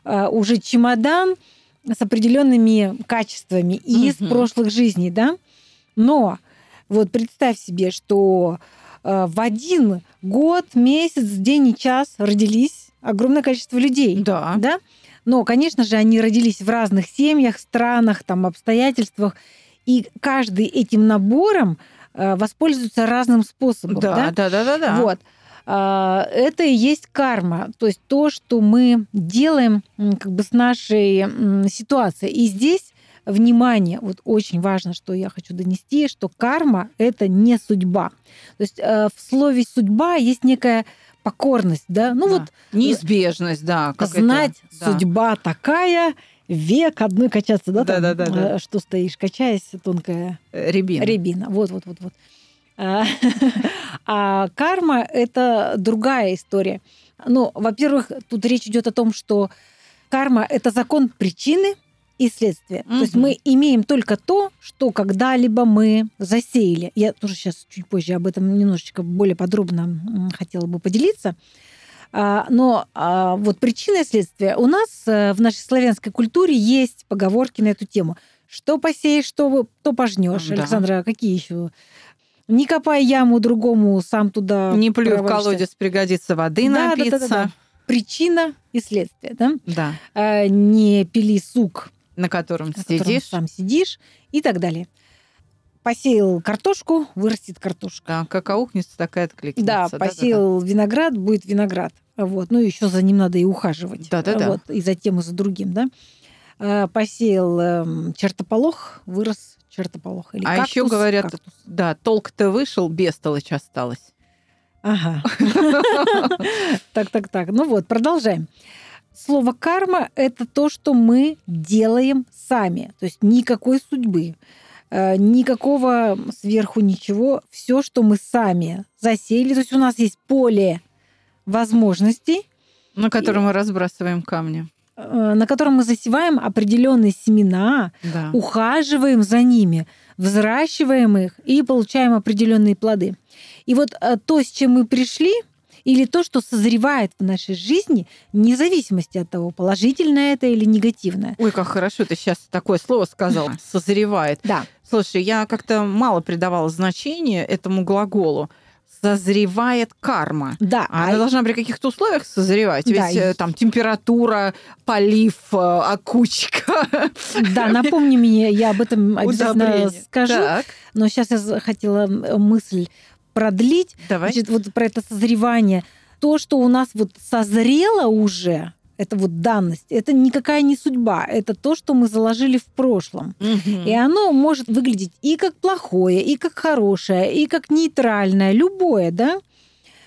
а, уже чемодан с определенными качествами из угу. прошлых жизней, да. Но вот представь себе, что Э, в один год, месяц, день и час родились огромное количество людей. Да. да? Но, конечно же, они родились в разных семьях, странах, там, обстоятельствах. И каждый этим набором э, воспользуется разным способом. Да, да, да, да, да. Вот. А, это и есть карма, то есть то, что мы делаем как бы с нашей ситуацией. И здесь внимание, вот очень важно, что я хочу донести, что карма — это не судьба. То есть э, в слове «судьба» есть некая покорность, да? Ну да. вот... Неизбежность, да. Как знать, это, да. судьба такая, век одной качаться, да? Да, там, да, да, да. Э, что стоишь, качаясь, тонкая... Э, рябина. Рябина, вот, вот, вот, вот. А, а карма — это другая история. Ну, во-первых, тут речь идет о том, что карма — это закон причины, и следствие. Mm-hmm. То есть мы имеем только то, что когда-либо мы засеяли. Я тоже сейчас чуть позже об этом немножечко более подробно хотела бы поделиться. А, но а, вот причина и следствие. У нас э, в нашей славянской культуре есть поговорки на эту тему. Что посеешь, что, то пожнешь. Да. Александра, какие еще? Не копай яму другому, сам туда. Не плюй в колодец, пригодится воды да, напиться. Да, да, да, да. Причина и следствие, да? Да. А, не пили сук на котором на сидишь. Котором сам сидишь и так далее. Посеял картошку, вырастет картошка. Да, как аукнется, такая откликнется. Да, да посеял да, да. виноград, будет виноград. Вот. Ну, еще за ним надо и ухаживать. Да, да, да. Вот. И за тем, и за другим, да. А, посеял э, чертополох, вырос чертополох. Или а кактус, еще говорят, кактус. да, толк-то вышел, бестолочь осталось. Ага. Так, так, так. Ну вот, продолжаем. Слово карма – это то, что мы делаем сами. То есть никакой судьбы, э, никакого сверху ничего. Все, что мы сами засеяли. То есть у нас есть поле возможностей. На котором и... мы разбрасываем камни э, на котором мы засеваем определенные семена, да. ухаживаем за ними, взращиваем их и получаем определенные плоды. И вот э, то, с чем мы пришли, или то, что созревает в нашей жизни, вне зависимости от того, положительное это или негативное. Ой, как хорошо ты сейчас такое слово сказал, созревает. Да. Слушай, я как-то мало придавала значения этому глаголу созревает карма. Да. А она должна при каких-то условиях созревать. Да. Ведь э, там температура, полив, э, окучка. Да, напомни мне, я об этом обязательно скажу. Так. Но сейчас я хотела мысль продлить. Давай. Значит, вот про это созревание. То, что у нас вот созрело уже, это вот данность, это никакая не судьба, это то, что мы заложили в прошлом. Мгм. И оно может выглядеть и как плохое, и как хорошее, и как нейтральное, любое, да?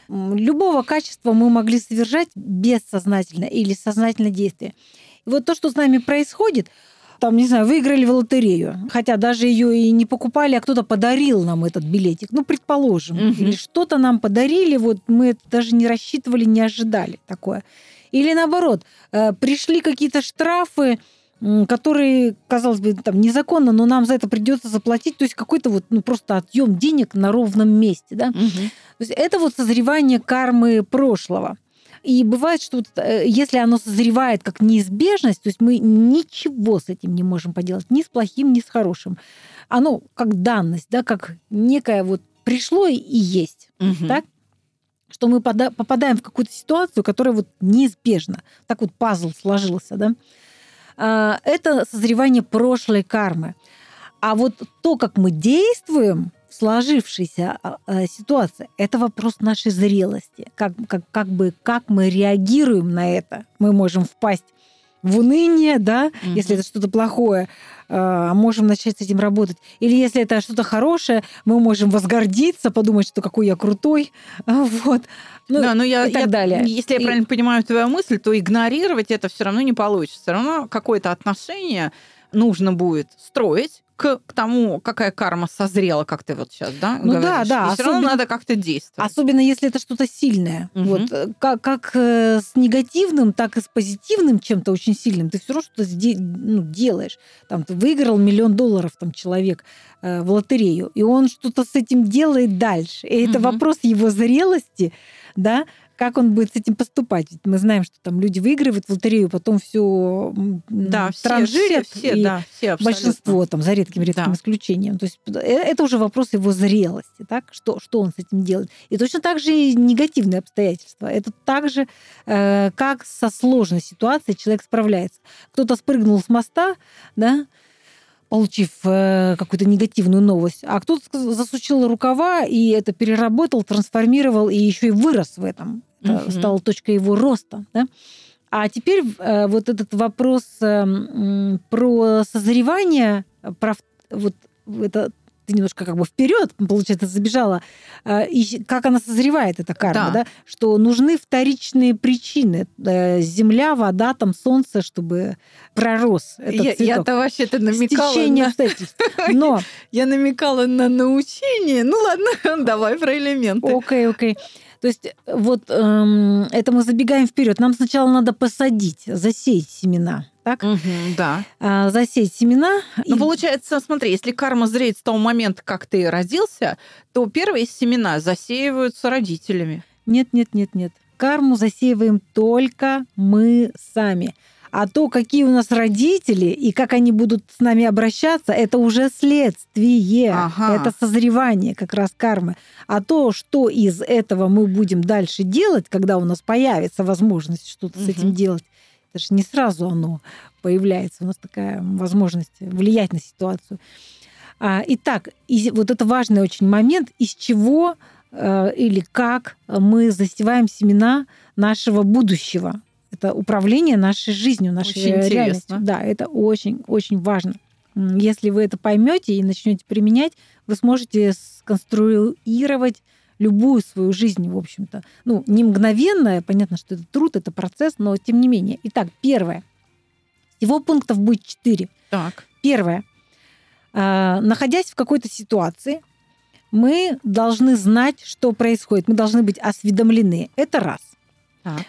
Любого качества мы могли совершать бессознательно или сознательно действие. И вот то, что с нами происходит, там, не знаю, выиграли в лотерею, хотя даже ее и не покупали, а кто-то подарил нам этот билетик, ну, предположим, Мгм. или что-то нам подарили, вот мы это даже не рассчитывали, не ожидали такое. Или наоборот, э, пришли какие-то штрафы, которые, казалось бы, там незаконно, но нам за это придется заплатить, то есть какой-то вот ну, просто отъем денег на ровном месте, да. Мгм. То есть это вот созревание кармы прошлого. И бывает, что вот, э, если оно созревает как неизбежность, то есть мы ничего с этим не можем поделать, ни с плохим, ни с хорошим. Оно как данность, да, как некое вот пришло и есть, Мгм. так? Что мы попадаем в какую-то ситуацию, которая вот неизбежна. Так вот пазл сложился, да? А, Это созревание прошлой кармы. А вот то, как мы действуем сложившейся а, а, ситуации, это вопрос нашей зрелости. Как, как, как бы как мы реагируем на это. Мы можем впасть в уныние, да, Мгм. если это что-то плохое, а, можем начать с этим работать. Или если это что-то хорошее, мы можем возгордиться, подумать, что какой я крутой, вот. Ну, да, но я, и так я- далее. Если я И- правильно понимаю твою мысль, то игнорировать это все равно не получится. Все равно какое-то отношение нужно будет строить к, к тому, какая карма созрела, как ты вот сейчас, да, Ну да, говоришь. да, И все равно особенно- надо как-то действовать. Особенно если это что-то сильное. Мгм. Вот, э, как, как э, с негативным, так и с позитивным чем-то очень сильным. Ты все равно что-то ну, делаешь. Там, ты выиграл миллион долларов там, человек э, в лотерею, и он что-то с этим делает дальше. И это Мгм. вопрос его зрелости, да, как он будет с этим поступать. Ведь мы знаем, что там люди выигрывают в лотерею, потом все да, все жили, все, и да, все абсолютно. большинство, там, за редким-редким Да. исключением. То есть э, это уже вопрос его зрелости, так? Что, что он с этим делает. И точно так же и негативные обстоятельства. Это также, э, как со сложной ситуацией человек справляется. Кто-то спрыгнул с моста, да, получив э, какую-то негативную новость, а кто-то засучил рукава и это переработал, трансформировал и еще и вырос в этом. Это Мгм. стало точкой его роста. Да? А теперь э, вот этот вопрос э, м, про созревание, э, про вот это ты немножко как бы вперед, получается, забежала, э, и как она созревает, эта карма, Да. да. что нужны вторичные причины. э, Земля, вода, там солнце, чтобы пророс этот Я, цветок. я-то вообще-то намекала Стечение на, обстоятельств. Но, я намекала на научение. Ну ладно, давай про элементы. окей, окей. То есть вот эм, это мы забегаем вперед. Нам сначала надо посадить, засеять семена. Так? Мгм, да. А, засеять семена. Ну, и- получается, смотри, если карма зреет с того момента, как ты родился, то первые семена засеиваются родителями. Нет, нет, нет, нет. Карму засеиваем только мы сами. А то, какие у нас родители и как они будут с нами обращаться, это уже следствие. Ага. Это созревание как раз кармы. А то, что из этого мы будем дальше делать, когда у нас появится возможность что-то с Мгм. этим делать, это же не сразу оно появляется. У нас такая возможность влиять на ситуацию. А, Итак, вот это важный очень момент, из чего э, или как мы засеваем семена нашего будущего. Это управление нашей жизнью, нашей Очень реальностью. интересно. Да, это очень, очень важно. Если вы это поймете и начнете применять, вы сможете сконструировать любую свою жизнь, в общем-то. Ну, не мгновенная, понятно, что это труд, это процесс, но тем не менее. Итак, первое. Всего пунктов будет четыре. Так. Первое. А, Находясь в какой-то ситуации, мы должны знать, что происходит. Мы должны быть осведомлены. Это раз. Так.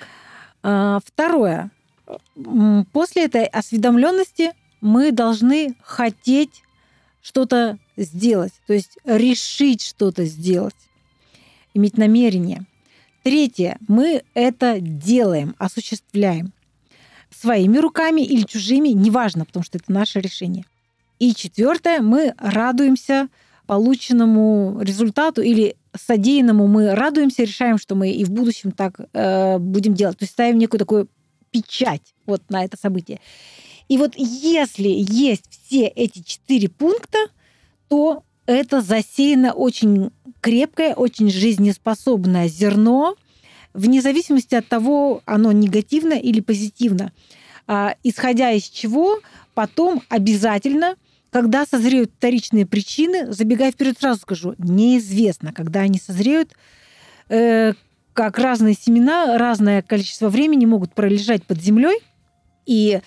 А, Второе. После этой осведомленности мы должны хотеть что-то сделать, то есть решить что-то сделать, иметь намерение. Третье. Мы это делаем, осуществляем своими руками или чужими, неважно, потому что это наше решение. И четвертое, мы радуемся полученному результату или содеянному мы радуемся, решаем, что мы и в будущем так э, будем делать. То есть ставим некую такую печать вот на это событие. И вот если есть все эти четыре пункта, то это засеяно очень крепкое, очень жизнеспособное зерно, вне зависимости от того, оно негативно или позитивно. А, исходя из чего, потом обязательно, когда созреют вторичные причины, забегая вперед, сразу скажу, неизвестно, когда они созреют, э, как разные семена, разное количество времени могут пролежать под землей, и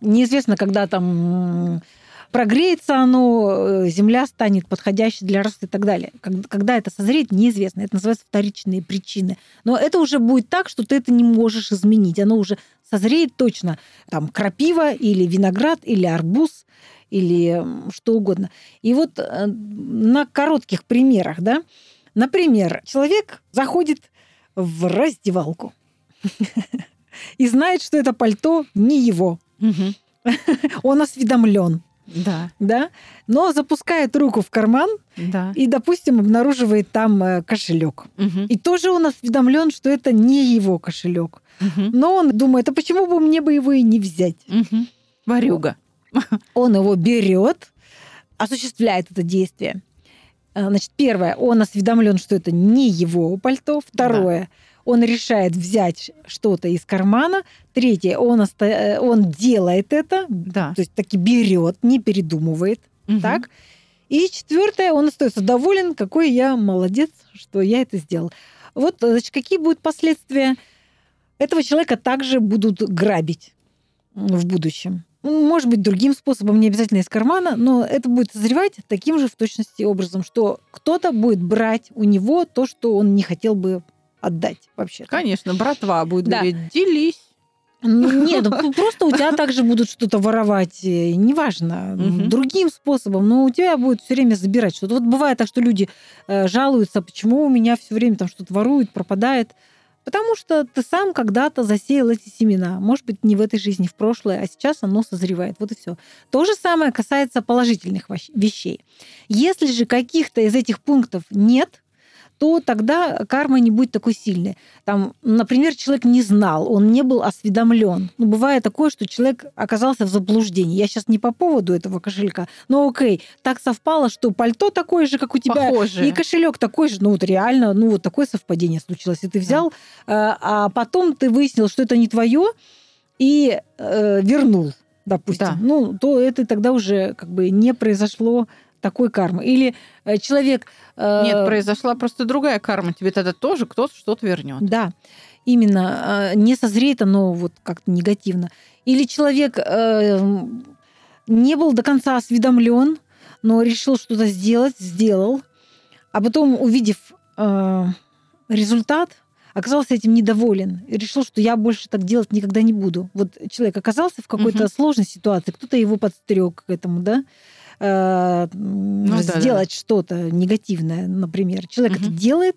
неизвестно, когда там прогреется оно, э, земля станет подходящей для роста и так далее. Когда это созреет, неизвестно. Это называется вторичные причины. Но это уже будет так, что ты это не можешь изменить. Оно уже созреет точно. Там крапива или виноград или арбуз или что угодно. И вот э, на коротких примерах, да, например, человек заходит в раздевалку и знает, что это пальто не его. Он осведомлен. Да. Да? Но запускает руку в карман да. и, допустим, обнаруживает там э, кошелек. Угу. И тоже он осведомлен, что это не его кошелек. Угу. Но он думает, а почему бы мне бы его и не взять? Угу. Варюга. Он его берет, осуществляет это действие. Э, значит, первое, он осведомлен, что это не его пальто. Второе, да он решает взять что-то из кармана. Третье, он, оста... Э, он делает это, да. то есть таки берет, не передумывает. Угу. Так? И четвертое, он остается доволен, какой я молодец, что я это сделал. Вот, значит, какие будут последствия? Этого человека также будут грабить в будущем. Ну, может быть, другим способом, не обязательно из кармана, но это будет созревать таким же в точности образом, что кто-то будет брать у него то, что он не хотел бы отдать вообще. Конечно, братва будет Да. говорить, делись. Нет, ну, просто у тебя также будут что-то воровать, э, неважно, Мгм. другим способом, но у тебя будет все время забирать что-то. Вот бывает так, что люди э, жалуются, почему у меня все время там что-то воруют, пропадает. Потому что ты сам когда-то засеял эти семена. Может быть, не в этой жизни, в прошлое, а сейчас оно созревает. Вот и все. То же самое касается положительных вещей. Если же каких-то из этих пунктов нет, то тогда карма не будет такой сильной. Там, например, человек не знал, он не был осведомлен. Ну, бывает такое, что человек оказался в заблуждении. Я сейчас не по поводу этого кошелька, но окей, так совпало, что пальто такое же, как у тебя, Похоже. и кошелек такой же. Ну, вот реально, ну, вот такое совпадение случилось. И ты взял, э, а потом ты выяснил, что это не твое, и э, вернул, допустим. Да. Ну, то это тогда уже как бы не произошло такой кармы. Или э, человек... э, Нет, произошла просто другая карма. Тебе тогда тоже кто-то что-то вернет. Да, именно. э, Не созреет оно вот как-то негативно. Или человек э, не был до конца осведомлен, но решил что-то сделать, сделал, а потом, увидев э, результат, оказался этим недоволен и решил, что я больше так делать никогда не буду. Вот человек оказался в какой-то Мгм. сложной ситуации, кто-то его подстриг к этому, да, э, Ну да, да. сделать что-то негативное, например. Человек это Мгм. делает,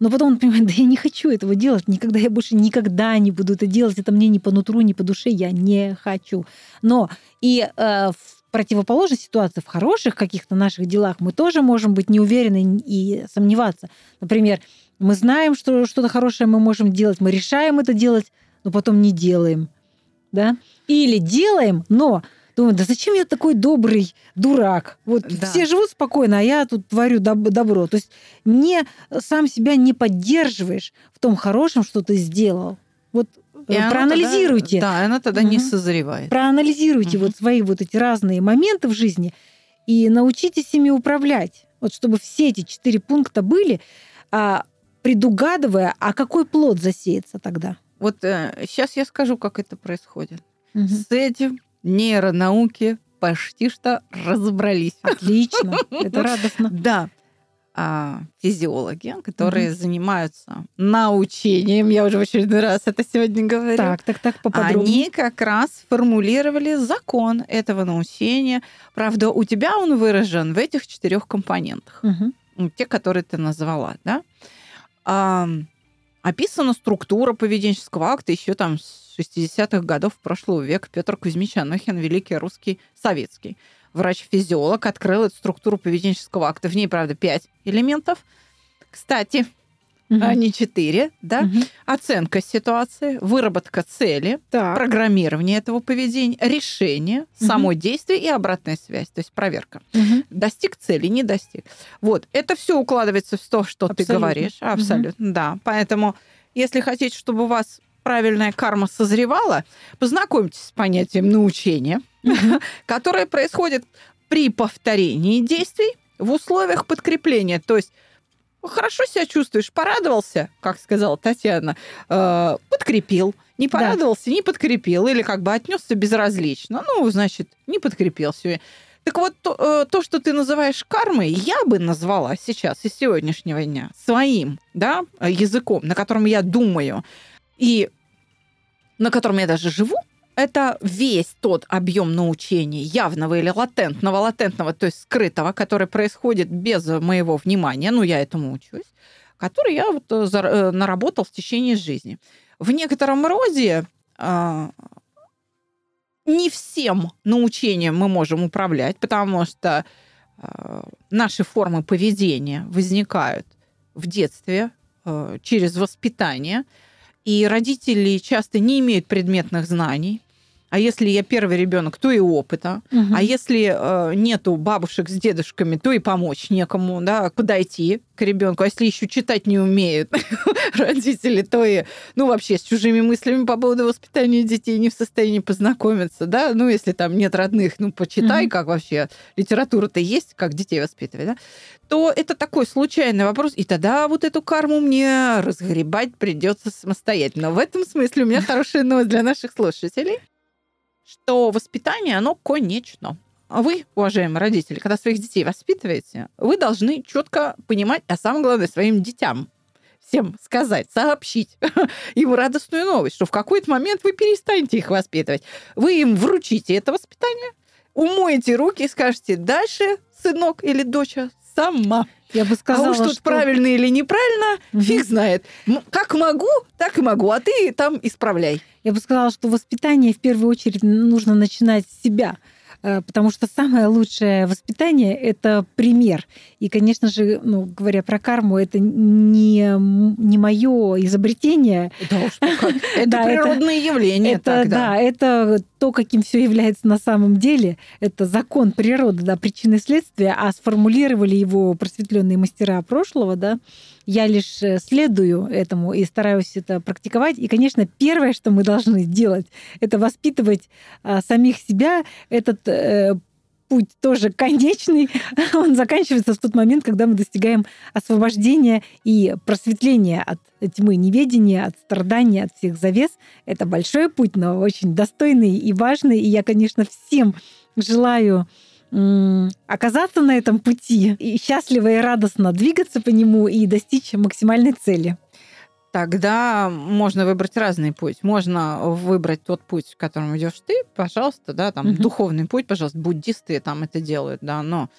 но потом он понимает, да я не хочу этого делать, никогда я больше никогда не буду это делать, это мне не по нутру, не по душе, я не хочу. Но и э, в противоположной ситуации, в хороших каких-то наших делах, мы тоже можем быть неуверены и сомневаться. Например, мы знаем, что что-то хорошее мы можем делать, мы решаем это делать, но потом не делаем. Да? Или делаем, но думаю, да зачем я такой добрый дурак? Вот Да. все живут спокойно, а я тут творю доб- добро. То есть не сам себя не поддерживаешь в том хорошем, что ты сделал. Вот И э, проанализируйте. тогда- да, она тогда не Мгм. созревает. Проанализируйте Мгм. вот свои вот эти разные моменты в жизни и научитесь ими управлять. Вот чтобы все эти четыре пункта были, а, предугадывая, а какой плод засеется тогда. Вот сейчас я скажу, как это происходит. Мгм. С этим нейронауки почти что разобрались. Отлично, это радостно. Да. А, физиологи, которые занимаются научением, я уже в очередной раз это сегодня говорю, Так, так, так, поподробнее. они как раз формулировали закон этого научения. Правда, у тебя он выражен в этих четырех компонентах. Ну, те, которые ты назвала, да? А, описана структура поведенческого акта еще там с 60-х годов прошлого века. Петр Кузьмич Анохин, великий русский советский врач-физиолог, открыл эту структуру поведенческого акта. В ней, правда, пять элементов. Кстати, Мгм. а не четыре, да? Мгм. Оценка ситуации, выработка цели, Так. программирование этого поведения, решение, Мгм. само действие и обратная связь, то есть проверка. Мгм. Достиг цели, не достиг. Вот, это все укладывается в то, что ты Абсолютно. говоришь. Абсолютно, да. Поэтому если хотите, чтобы у вас правильная карма созревала, познакомьтесь с понятием научения, которое происходит при повторении действий в условиях подкрепления. То есть хорошо себя чувствуешь, порадовался, как сказала Татьяна, э, подкрепил. Не порадовался, да. не подкрепил. Или как бы отнесся безразлично. Ну, значит, не подкрепил все. Так вот, то, э, то, что ты называешь кармой, я бы назвала сейчас, из сегодняшнего дня, своим да, языком, на котором я думаю, и на котором я даже живу, это весь тот объем научения, явного или латентного, латентного, то есть скрытого, который происходит без моего внимания, ну, я этому учусь, который я вот э, э, наработал в течение жизни. В некотором роде а, не всем научением мы можем управлять, потому что а, наши формы поведения возникают в детстве э, через воспитание, и родители часто не имеют предметных знаний, а если я первый ребенок, то и опыта. Угу. А если э, нету бабушек с дедушками, то и помочь некому, да, подойти к ребенку. А если еще читать не умеют родители, то и, ну, вообще с чужими мыслями по поводу воспитания детей не в состоянии познакомиться, да. Ну, если там нет родных, ну, почитай, угу. как вообще литература-то есть, как детей воспитывать, да то это такой случайный вопрос, и тогда вот эту карму мне разгребать придется самостоятельно. В этом смысле у меня хорошая новость для наших слушателей что воспитание, оно конечно. А вы, уважаемые родители, когда своих детей воспитываете, вы должны четко понимать, а самое главное, своим детям всем сказать, сообщить им радостную новость, что в какой-то момент вы перестанете их воспитывать. Вы им вручите это воспитание, умоете руки и скажете, дальше, сынок или доча, сама. Я бы сказала, а уж тут что... правильно или неправильно, угу. фиг знает. Как могу, так и могу, а ты там исправляй. Я бы сказала, что воспитание в первую очередь нужно начинать с себя. Э, потому что самое лучшее воспитание — это пример. И, конечно же, ну, говоря про карму, это не, не мое изобретение. Да уж, ну Это да, природное это, явление это. Да, это то, каким все является на самом деле. Это закон природы, да, причины и следствия, а сформулировали его просветленные мастера прошлого, да, я лишь э, следую этому и стараюсь это практиковать. И, конечно, первое, что мы должны сделать, это воспитывать а, самих себя. Этот э, путь тоже конечный. Он заканчивается в тот момент, когда мы достигаем освобождения и просветления от тьмы неведения, от страдания, от всех завес. Это большой путь, но очень достойный и важный. И я, конечно, всем желаю оказаться на этом пути и счастливо и радостно двигаться по нему и достичь максимальной цели. Тогда можно выбрать разный путь. Можно выбрать тот путь, которым идешь ты, пожалуйста, да, там угу. духовный путь, пожалуйста, буддисты там это делают, да, но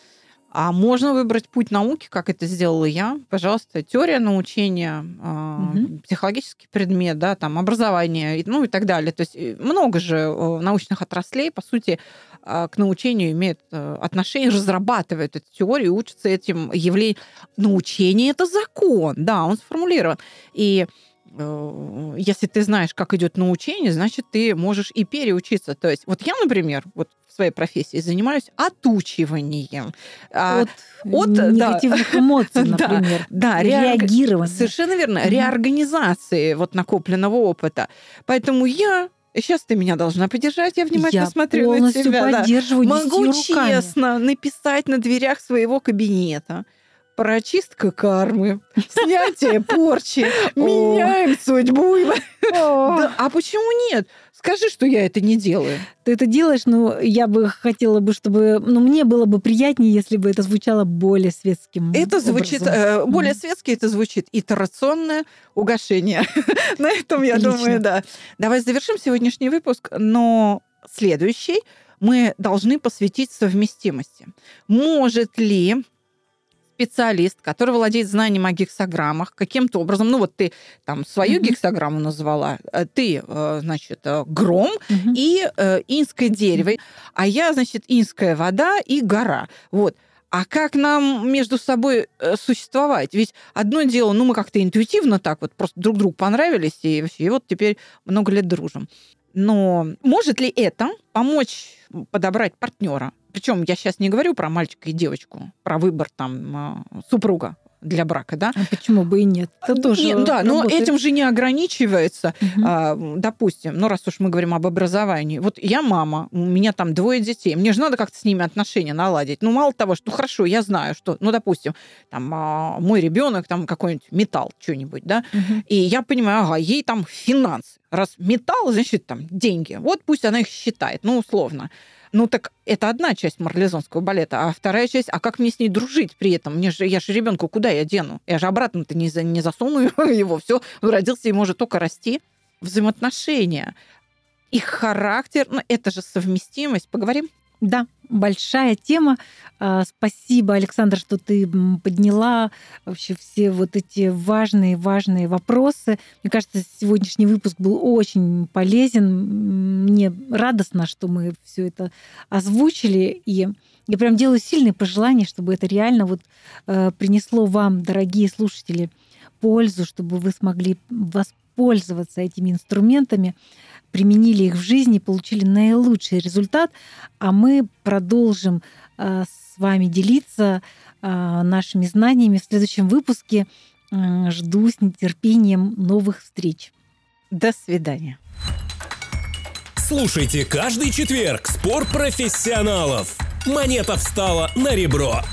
а можно выбрать путь науки, как это сделала я. Пожалуйста, теория научения, угу. психологический предмет, да, там образование, ну и так далее. То есть э, много же э, научных отраслей, по сути, к научению имеют э, отношение, разрабатывают эту теорию, учатся этим явлениям. Научение – это закон, да, он сформулирован. И э, если ты знаешь, как идет научение, значит, ты можешь и переучиться. То есть, вот я, например, вот в своей профессии занимаюсь отучиванием. А, от, от негативных да, эмоций, например. Да, да реагирования. Совершенно верно. Реорганизации вот накопленного опыта. Поэтому я Сейчас ты меня должна поддержать, я внимательно я смотрю на тебя. Поддерживаю да. Могу честно написать на дверях своего кабинета. Прочистка кармы, снятие порчи, меняем судьбу. А почему нет? Скажи, что я это не делаю. Ты это делаешь, но я бы хотела бы, чтобы... Ну, мне было бы приятнее, если бы это звучало более светским Это звучит... Э, более светски это звучит. Итерационное угошение. На этом, я думаю, да. Давай завершим сегодняшний выпуск, но следующий мы должны посвятить совместимости. Может ли специалист, который владеет знанием о гексограммах, каким-то образом, ну вот ты там свою mm-hmm. гексограмму назвала, э, ты, э, значит, э, гром mm-hmm. и инское дерево, а я, значит, инская вода и гора. Вот. А как нам между собой существовать? Ведь одно дело, ну, мы как-то интуитивно так вот просто друг другу понравились, и вообще, и вот теперь много лет дружим. Но может ли это помочь подобрать партнера? Причем я сейчас не говорю про мальчика и девочку, про выбор там а, супруга. Для брака, да? А почему бы и нет? Это тоже Нет, да, но этим же не ограничивается. А, допустим, ну раз уж мы говорим об образовании, вот я мама, у меня там двое детей, мне же надо как-то с ними отношения наладить. Ну мало того, что ну, хорошо, я знаю, что, ну допустим, там а, мой ребенок там какой-нибудь металл, что-нибудь, да, Мгм. и я понимаю, ага, ей там финансы. Раз металл, значит, там деньги. Вот пусть она их считает, ну, условно. Ну, так это одна часть марлезонского балета, а вторая часть, а как мне с ней дружить при этом? Мне же, я же ребенку куда я дену? Я же обратно-то не, за- не засуну его, все, родился и может только расти. Взаимоотношения, их характер, ну, это же совместимость. Поговорим? Да, большая тема. А, Спасибо, Александр, что ты подняла вообще все вот эти важные-важные вопросы. Мне кажется, сегодняшний выпуск был очень полезен. Мне радостно, что мы все это озвучили. И я прям делаю сильные пожелания, чтобы это реально вот э, принесло вам, дорогие слушатели, пользу, чтобы вы смогли воспользоваться этими инструментами, применили их в жизни, получили наилучший результат, а мы продолжим э, с вами делиться э, нашими знаниями в следующем выпуске. Жду с нетерпением новых встреч. До свидания. Слушайте каждый четверг спор профессионалов. Монета встала на ребро.